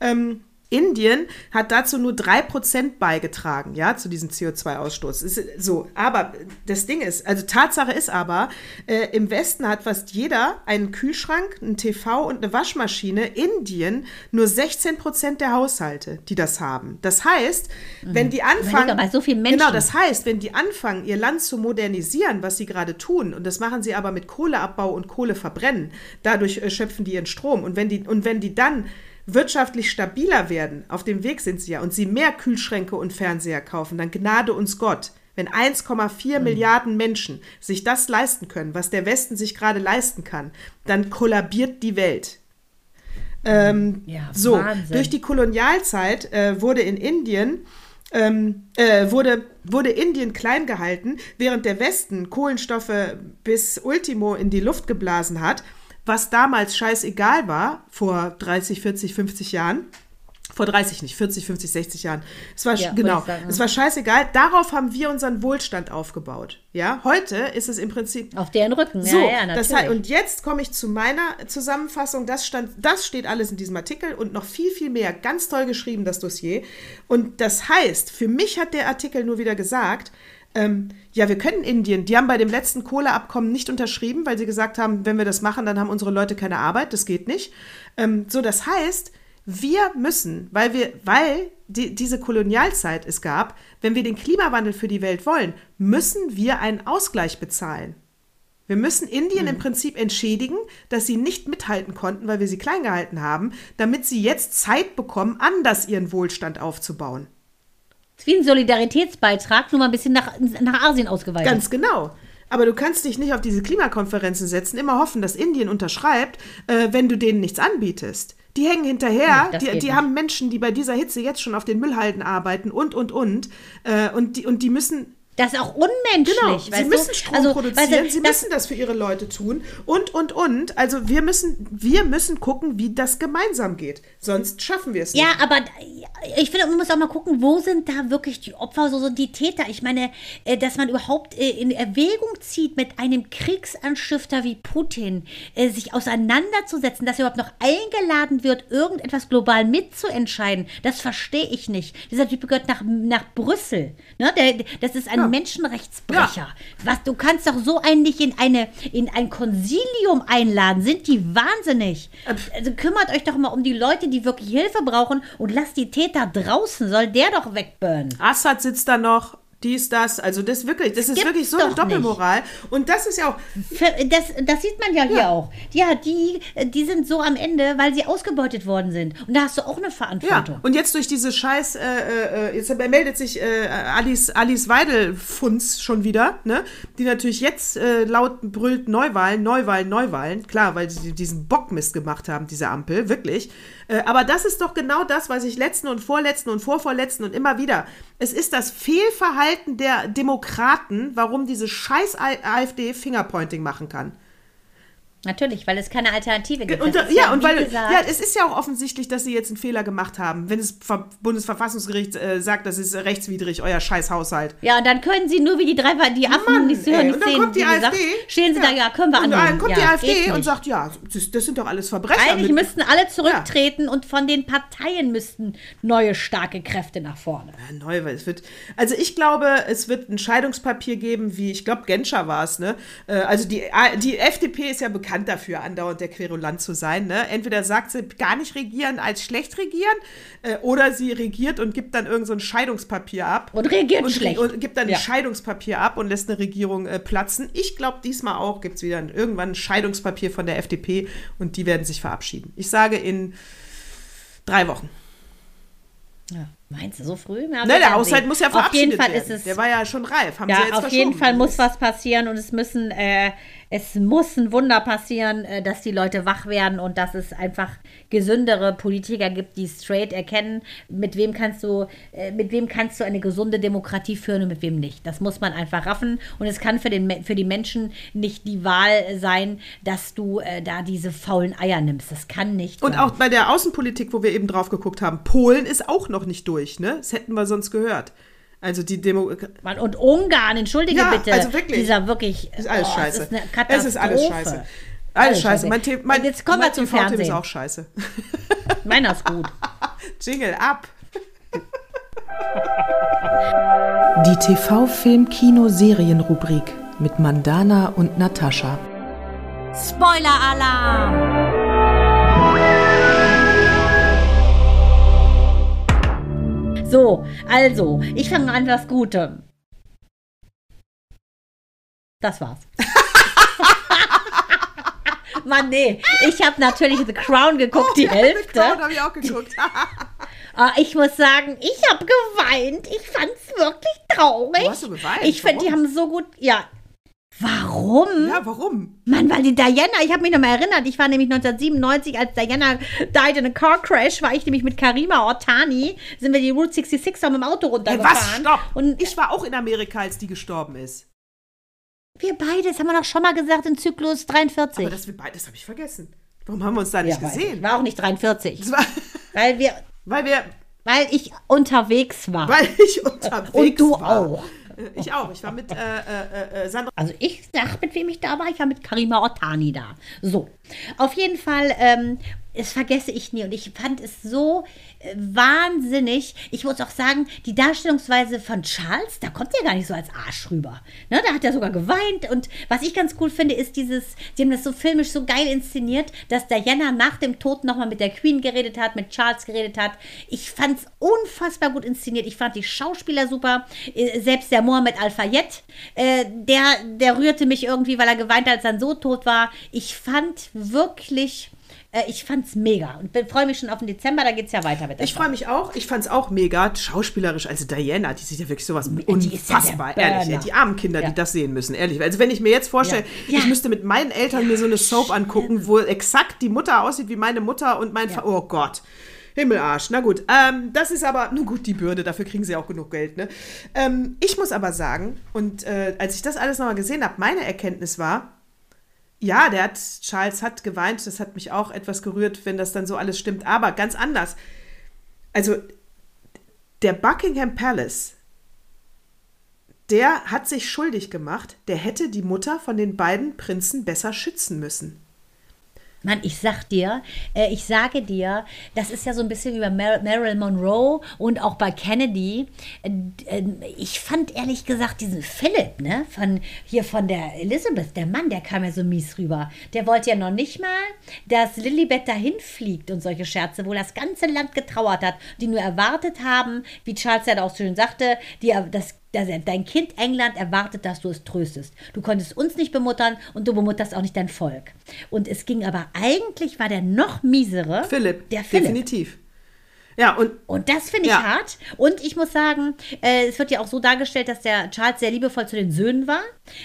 Ähm, Indien hat dazu nur 3% beigetragen, ja, zu diesem CO2-Ausstoß. So, aber das Ding ist, also Tatsache ist aber, äh, im Westen hat fast jeder einen Kühlschrank, einen TV und eine Waschmaschine. Indien nur 16% der Haushalte, die das haben. Das heißt, wenn mhm. die anfangen, bei so genau, das heißt, wenn die anfangen, ihr Land zu modernisieren, was sie gerade tun, und das machen sie aber mit Kohleabbau und Kohleverbrennen, dadurch äh, schöpfen die ihren Strom. Und wenn die, und wenn die dann wirtschaftlich stabiler werden, auf dem Weg sind sie ja, und sie mehr Kühlschränke und Fernseher kaufen, dann gnade uns Gott. Wenn 1,4 mhm. Milliarden Menschen sich das leisten können, was der Westen sich gerade leisten kann, dann kollabiert die Welt. Ähm, ja, so, Wahnsinn. durch die Kolonialzeit äh, wurde in Indien ähm, äh, wurde, wurde Indien klein gehalten, während der Westen Kohlenstoffe bis Ultimo in die Luft geblasen hat was damals scheißegal war, vor 30, 40, 50 Jahren. Vor 30 nicht, 40, 50, 60 Jahren. Es war ja, genau, sagen, es war scheißegal. Darauf haben wir unseren Wohlstand aufgebaut. Ja, heute ist es im Prinzip auf deren Rücken. So, ja, ja, natürlich. Das, und jetzt komme ich zu meiner Zusammenfassung. Das stand, das steht alles in diesem Artikel und noch viel, viel mehr. Ganz toll geschrieben das Dossier. Und das heißt, für mich hat der Artikel nur wieder gesagt, ähm, ja, wir können Indien, die haben bei dem letzten Kohleabkommen nicht unterschrieben, weil sie gesagt haben, wenn wir das machen, dann haben unsere Leute keine Arbeit, das geht nicht. Ähm, so, das heißt, wir müssen, weil wir, weil die, diese Kolonialzeit es gab, wenn wir den Klimawandel für die Welt wollen, müssen wir einen Ausgleich bezahlen. Wir müssen Indien mhm. im Prinzip entschädigen, dass sie nicht mithalten konnten, weil wir sie klein gehalten haben, damit sie jetzt Zeit bekommen, anders ihren Wohlstand aufzubauen ist wie ein Solidaritätsbeitrag, nur mal ein bisschen nach, nach Asien ausgeweitet. Ganz genau. Aber du kannst dich nicht auf diese Klimakonferenzen setzen, immer hoffen, dass Indien unterschreibt, äh, wenn du denen nichts anbietest. Die hängen hinterher, nee, die, die haben Menschen, die bei dieser Hitze jetzt schon auf den Müllhalden arbeiten und, und, und. Äh, und, die, und die müssen Das ist auch unmenschlich. Genau, sie müssen du? Strom Also, produzieren, weißt du, sie das- müssen das für ihre Leute tun und, und, und. Also wir müssen, wir müssen gucken, wie das gemeinsam geht. Sonst schaffen wir es nicht. Ja, aber ich finde, man muss auch mal gucken, wo sind da wirklich die Opfer, so sind die Täter. Ich meine, äh, dass man überhaupt äh, in Erwägung zieht, mit einem Kriegsanstifter wie Putin äh, sich auseinanderzusetzen, dass er überhaupt noch eingeladen wird, irgendetwas global mitzuentscheiden, das verstehe ich nicht. Dieser Typ gehört nach, nach Brüssel. Ne? Das ist ein Menschenrechtsbrecher. Was, du kannst doch so einen nicht in, eine, in ein Konsilium einladen. Sind die wahnsinnig? Also kümmert euch doch mal um die Leute, die wirklich Hilfe brauchen und lasst die Täter draußen. Soll der doch wegburnen. Assad sitzt da noch, dies, das. Also das wirklich, das ist gibt's wirklich so eine doch nicht. Doppelmoral. Und das ist ja auch, Das, das sieht man ja hier Ja. auch. Ja, die, die sind so am Ende, weil sie ausgebeutet worden sind. Und da hast du auch eine Ja, Verantwortung. und jetzt durch diese Scheiß, äh, äh, jetzt meldet sich äh, Alice, Alice Weidel-Funz schon wieder, ne? Die natürlich jetzt äh, laut brüllt Neuwahlen, Neuwahlen, Neuwahlen. Klar, weil sie diesen Bockmist gemacht haben, diese Ampel, wirklich. Äh, aber das ist doch genau das, was ich letzten und vorletzten und vorvorletzten und immer wieder. Es ist das Fehlverhalten der Demokraten, warum diese scheiß AfD Fingerpointing machen kann. Natürlich, weil es keine Alternative gibt. Und, ist ja, und weil, gesagt, ja, es ist ja auch offensichtlich, dass sie jetzt einen Fehler gemacht haben, wenn das Ver Bundesverfassungsgericht äh, sagt, das ist rechtswidrig, euer scheiß Haushalt. Ja, und dann können sie nur wie die drei, die Affen Mann, nicht ey, hören, und nicht dann sehen, kommt die wie gesagt, AfD. stehen sie da, ja, können wir Und annehmen. dann kommt ja, die AfD und sagt, ja, das, das sind doch alles Verbrecher. Eigentlich mit- müssten alle zurücktreten und von den Parteien müssten neue starke Kräfte nach vorne. Ja, neu, weil es wird. Also ich glaube, es wird ein Scheidungspapier geben, wie ich glaube, Genscher war es, ne? Äh, Also die, die FDP ist ja bekannt dafür, andauernd der Querulant zu sein, ne? Entweder sagt sie gar nicht regieren als schlecht regieren, äh, oder sie regiert und gibt dann irgend so ein Scheidungspapier ab. Und regiert und, schlecht. Und gibt dann Ja. ein Scheidungspapier ab und lässt eine Regierung äh, platzen. Ich glaube, diesmal auch gibt es wieder ein, irgendwann ein Scheidungspapier von der FDP und die werden sich verabschieden. Ich sage in drei Wochen. Ja. Meinst du so früh? Ne, der Haushalt muss ja Auf verabschiedet jeden Fall werden. ist es der war ja schon reif. Haben Ja, sie jetzt auf jeden. Fall muss was passieren und es müssen, äh, es muss ein Wunder passieren, äh, dass die Leute wach werden und dass es einfach gesündere Politiker gibt, die straight erkennen, mit wem kannst du, äh, mit wem kannst du eine gesunde Demokratie führen und mit wem nicht. Das muss man einfach raffen und es kann für, den, für die Menschen nicht die Wahl sein, dass du äh, da diese faulen Eier nimmst. Das kann nicht Und sein. auch bei der Außenpolitik, wo wir eben drauf geguckt haben, Polen ist auch noch nicht durch, ne? Das hätten wir sonst gehört. Also die Demo Mann, Und Ungarn, entschuldige Ja, bitte. also wirklich. Dieser wirklich. ist alles oh, scheiße. Es ist, eine es ist alles scheiße. Alles Alles scheiße. scheiße. Mein, The mein, jetzt kommen wir mein zum TV-Tipp ist Fernsehen. auch scheiße. Meiner ist gut. Jingle ab. Die TV-Film-Kino-Serien-Rubrik mit Mandana und Natascha. Spoiler-Alarm! So, also, ich fange an was Gutem. Das war's. Mann, nee. Ich habe natürlich The Crown geguckt, die Hälfte. habe ich auch geguckt. Ah, ich muss sagen, ich habe geweint. Ich fand's wirklich traurig. Wo hast du geweint? Ich finde, die haben so gut. Ja. Warum? ja, warum? Mann, weil die Diana, ich habe mich noch mal erinnert, ich war nämlich 1997, als Diana died in a car crash, war ich nämlich mit Karima Ortani, sind wir die Route 66 mit dem Auto Hey, runtergefahren. was? Stopp. Und ich war auch in Amerika, als die gestorben ist. wir beide, das haben wir doch schon mal gesagt, in Zyklus 43. Aber das, wir beide- das habe ich vergessen. Warum haben wir uns da nicht ja, gesehen? War auch nicht 43. Das war, Weil wir, weil wir, weil ich unterwegs war. weil ich unterwegs Und du war. auch. Äh, Ich auch. Ich war mit äh, äh, äh, Sandra. Also ich sag, mit wem ich da war. Ich war mit Karima Ortani da. So. Auf jeden Fall, ähm, das vergesse ich nie. Und ich fand es so äh, wahnsinnig. Ich muss auch sagen, die Darstellungsweise von Charles, da kommt er gar nicht so als Arsch rüber. Ne, da hat er sogar geweint. Und was ich ganz cool finde, ist dieses, sie haben das so filmisch so geil inszeniert, dass Diana nach dem Tod nochmal mit der Queen geredet hat, mit Charles geredet hat. Ich fand es unfassbar gut inszeniert. Ich fand die Schauspieler super. Äh, Selbst der Mohamed Al-Fayed, äh, der, der rührte mich irgendwie, weil er geweint hat, als sein Sohn tot war. Ich fand wirklich, äh, ich fand's mega und freue mich schon auf den Dezember, da geht's ja weiter mit Ich freue mich auch. Ich fand es auch mega schauspielerisch. Also Diana, die sieht ja wirklich sowas ja unfassbar. der ehrlich, Burner. die armen Kinder, Ja. die das sehen müssen. Ehrlich. Also wenn ich mir jetzt vorstelle, Ja. ich Ja. müsste mit meinen Eltern mir so eine Soap angucken, wo exakt die Mutter aussieht wie meine Mutter und mein Vater. Oh Gott. Himmelarsch. Na gut, ähm, das ist aber, nun gut, die Bürde, dafür kriegen sie auch genug Geld, ne? Ähm, ich muss aber sagen, und äh, als ich das alles nochmal gesehen habe, meine Erkenntnis war, ja, der hat, Charles hat geweint, das hat mich auch etwas gerührt, wenn das dann so alles stimmt, aber ganz anders. Also, der Buckingham Palace, der hat sich schuldig gemacht, der hätte die Mutter von den beiden Prinzen besser schützen müssen. Mann, ich sag dir, äh, ich sage dir, das ist ja so ein bisschen wie bei Mar Marilyn Monroe und auch bei Kennedy. Äh, äh, ich fand ehrlich gesagt diesen Philipp, ne, von hier von der Elizabeth, der Mann, der kam ja so mies rüber. Der wollte ja noch nicht mal, dass Lilibet dahin fliegt und solche Scherze, wo das ganze Land getrauert hat, die nur erwartet haben, wie Charles ja auch so schön sagte, die, das dein Kind England erwartet, dass du es tröstest. Du konntest uns nicht bemuttern und du bemutterst auch nicht dein Volk. Und es ging aber eigentlich, war der noch miesere. Philipp, der Philipp. definitiv. Ja, und, und das finde ich Ja. hart. Und ich muss sagen, äh, es wird ja auch so dargestellt, dass der Charles sehr liebevoll zu den Söhnen war.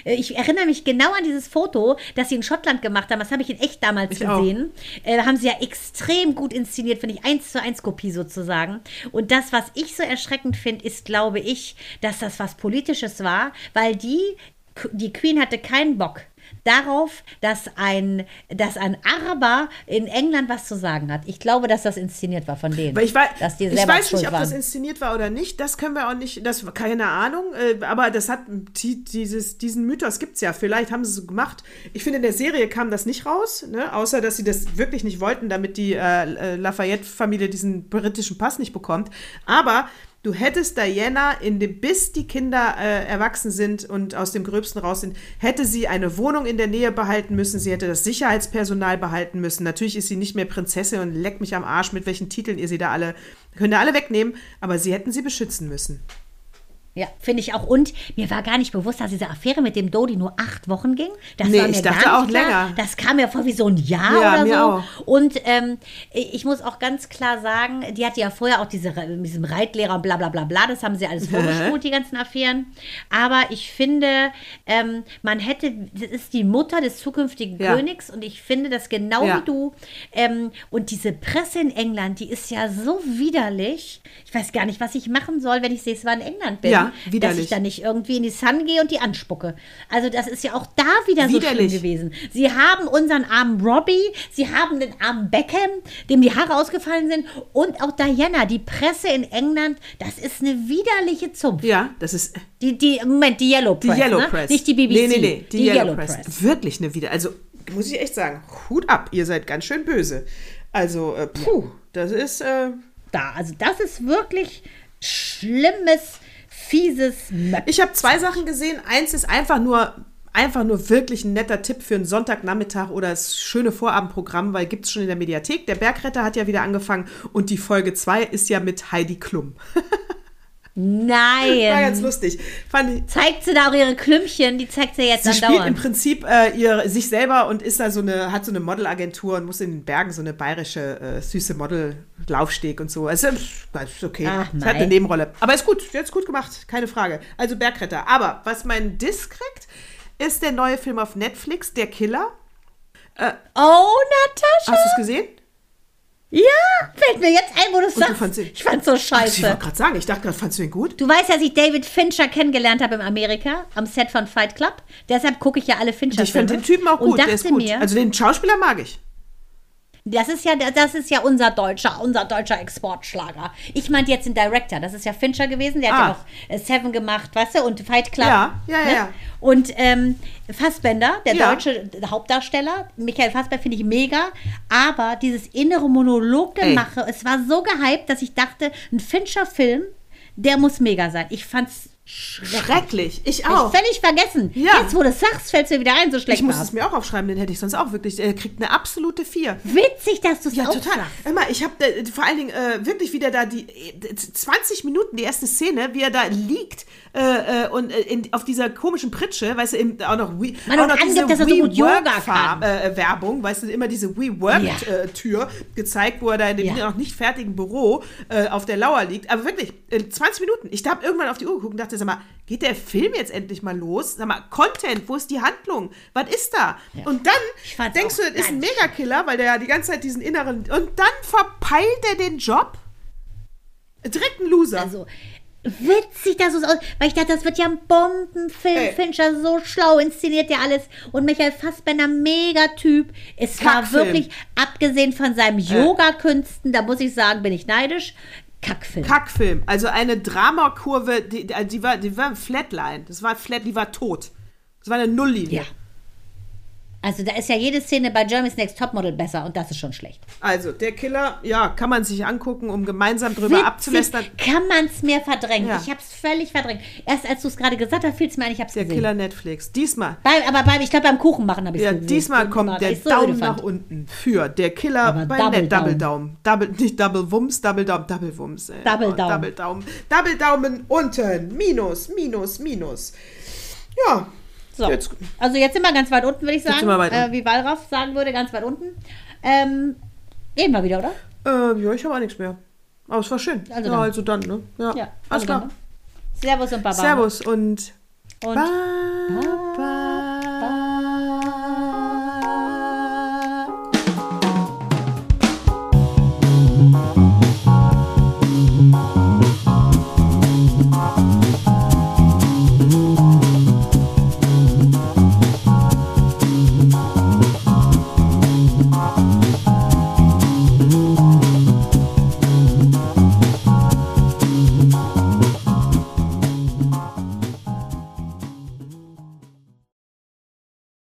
Äh, ich erinnere mich genau an dieses Foto, das sie in Schottland gemacht haben. Das habe ich in echt damals Ich gesehen. Äh, haben sie ja extrem gut inszeniert, finde ich, eins zu eins Kopie sozusagen. Und das, was ich so erschreckend finde, ist, glaube ich, dass das was Politisches war, weil die, die Queen hatte keinen Bock darauf, dass ein, dass ein Araber in England was zu sagen hat. Ich glaube, dass das inszeniert war von denen. Weil ich weiß, dass die ich weiß nicht, ob waren. das inszeniert war oder nicht. Das können wir auch nicht, das keine Ahnung. äh, Aber das hat die, dieses, diesen Mythos gibt es ja. Vielleicht haben sie es so gemacht. Ich finde, in der Serie kam das nicht raus, ne? außer dass sie das wirklich nicht wollten, damit die äh, Lafayette-Familie diesen britischen Pass nicht bekommt. Aber du hättest Diana, in dem, bis die Kinder äh, erwachsen sind und aus dem Gröbsten raus sind, hätte sie eine Wohnung in der Nähe behalten müssen. Sie hätte das Sicherheitspersonal behalten müssen. Natürlich ist sie nicht mehr Prinzessin und leckt mich am Arsch, mit welchen Titeln ihr sie da alle, könnt ihr alle wegnehmen, aber sie hätten sie beschützen müssen. Ja, finde ich auch. Und mir war gar nicht bewusst, dass diese Affäre mit dem Dodi nur acht Wochen ging. Das Nee, war mir ich gar dachte nicht auch klar. länger. Das kam mir vor wie so ein Jahr Ja, oder mir so. auch. Und ähm, ich muss auch ganz klar sagen, die hatte ja vorher auch diese, mit diesem Reitlehrer und bla bla bla bla. Das haben sie alles vorgespult, die ganzen Affären. Aber ich finde, ähm, man hätte, das ist die Mutter des zukünftigen Ja. Königs und ich finde das genau Ja. wie du. Ähm, und diese Presse in England, die ist ja so widerlich. Ich weiß gar nicht, was ich machen soll, wenn ich das nächste Mal in England bin. Ja, Dass ich widerlich. dann nicht irgendwie in die Sun gehe und die anspucke. Also das ist ja auch da wieder so schlimm Widerlich. gewesen. Sie haben unseren armen Robbie, sie haben den armen Beckham, dem die Haare ausgefallen sind und auch Diana, die Presse in England, das ist eine widerliche Zunft. Ja, das ist Die, die, Moment, die Yellow die Press, Yellow ne? Press. nicht die BBC. Nee, nee, nee, die, Yellow, Yellow Press. Press. Wirklich eine wieder. Also, muss ich echt sagen, Hut ab, ihr seid ganz schön böse. Also, äh, puh, das ist, äh, Da, also das ist wirklich schlimmes, fieses Möp. Ich habe zwei Sachen gesehen. Eins ist einfach nur, einfach nur wirklich ein netter Tipp für einen Sonntagnachmittag oder das schöne Vorabendprogramm, weil gibt es schon in der Mediathek. Der Bergretter hat ja wieder angefangen und die Folge 2 ist ja mit Heidi Klum. War ganz Nein. lustig. Ich, Zeigt sie da auch ihre Klümpchen, die zeigt sie jetzt Sie spielt im andauernd. Prinzip äh, ihr, sich selber und ist da so eine, hat so eine Modelagentur und muss in den Bergen so eine bayerische äh, süße Model-Laufsteg und so. Also, das ist okay. Ach, Sie hat eine Nebenrolle. Aber ist gut, jetzt gut gemacht, keine Frage. Also Bergretter. Aber was mein Diss kriegt, ist der neue Film auf Netflix, Der Killer. Oh, Natascha. Hast du es gesehen? Ja, fällt mir jetzt ein, wo du es du sagst. ihn- ich fand's so Ach, ich scheiße. wollte gerade sagen, ich dachte gerade, fandst du ihn gut? Du weißt dass ich David Fincher kennengelernt habe in Amerika, am Set von Fight Club. Deshalb gucke ich ja alle fincher Ich finde den Typen auch gut, der ist gut. Mir, also den Schauspieler mag ich. Das ist ja, das ist ja unser deutscher, unser deutscher Exportschlager. Ich meinte jetzt den Director. Das ist ja Fincher gewesen. Der hat Ah. ja auch äh, Seven gemacht, weißt du, und Fight Club. Ja, ja, ja, ne? ja. Und ähm, Fassbender, der Ja. deutsche Hauptdarsteller, Michael Fassbender finde ich mega. Aber dieses innere Monologgemache, es war so gehypt, dass ich dachte, ein Fincher-Film, der muss mega sein. Ich fand's schrecklich. Ich auch. ich völlig vergessen. Ja. Jetzt, wo du es sagst, fällt es mir wieder ein, so schlecht Ich muss war's. es mir auch aufschreiben, den hätte ich sonst auch wirklich. Er kriegt eine absolute 4. Witzig, dass du es Ja, total. Immer, ich habe vor allen Dingen äh, wirklich wieder da die äh, 20 Minuten, die erste Szene, wie er da liegt äh, äh, und äh, in, auf dieser komischen Pritsche, weißt du, im, auch noch, We, Man, auch noch angibt, dass er so. Äh, Werbung, weißt du, immer diese Ja. WeWork-Tür gezeigt, wo er da in dem Ja. noch nicht fertigen Büro äh, auf der Lauer liegt. Aber wirklich, äh, 20 Minuten. Ich habe irgendwann auf die Uhr geguckt und dachte, sagte, sag mal, geht der Film jetzt endlich mal los? Sag mal, Content, wo ist die Handlung? Was ist da? Und dann denkst du, das ist ein Megakiller, weil der ja die ganze Zeit diesen inneren. Und dann verpeilt er den Job? Direkt ein Loser. Also, witzig, dass es aus. Weil ich dachte, das wird ja ein Bombenfilm. Ey. Fincher so schlau, inszeniert ja alles. Und Michael Fassbender, Megatyp. Es war wirklich, abgesehen von seinen Yoga-Künsten, da muss ich sagen, bin ich neidisch. Kackfilm. Kackfilm. Also eine Dramakurve, die, die, die, war, die war Flatline. Das war Flat, die war tot. Das war eine Nulllinie. Ja. Also da ist ja jede Szene bei Germany's Next Topmodel besser und das ist schon schlecht. Also, der Killer, ja, kann man sich angucken, um gemeinsam drüber abzulästern. kann man es mir verdrängen. Ja. Ich habe es völlig verdrängt. Erst als du es gerade gesagt hast, fiel es mir ein, ich habe es Der gesehen. Killer Netflix. Diesmal, Bei, aber bei, ich glaube, beim Kuchen machen habe ich es ja, gesehen. diesmal kommt der so Daumen nach unten für der Killer Aber bei Double Net Double Daumen. Double, nicht Double Wumms, Double Daumen, Double Wumms. Ey. Double Daumen. Double Daumen. Double Daumen unten. Minus, minus, minus. Ja. So. Jetzt, Also jetzt sind wir ganz weit unten, würde ich sagen. sind wir äh, wie Wallraff sagen würde, ganz weit unten. Ähm, reden wir wieder, oder? äh, ja, ich habe auch nichts mehr. Aber es war schön. Also ja, dann. also dann, ne? Ja, Ja, alles also klar. dann, ne? Servus und Baba. Servus und Und Baba.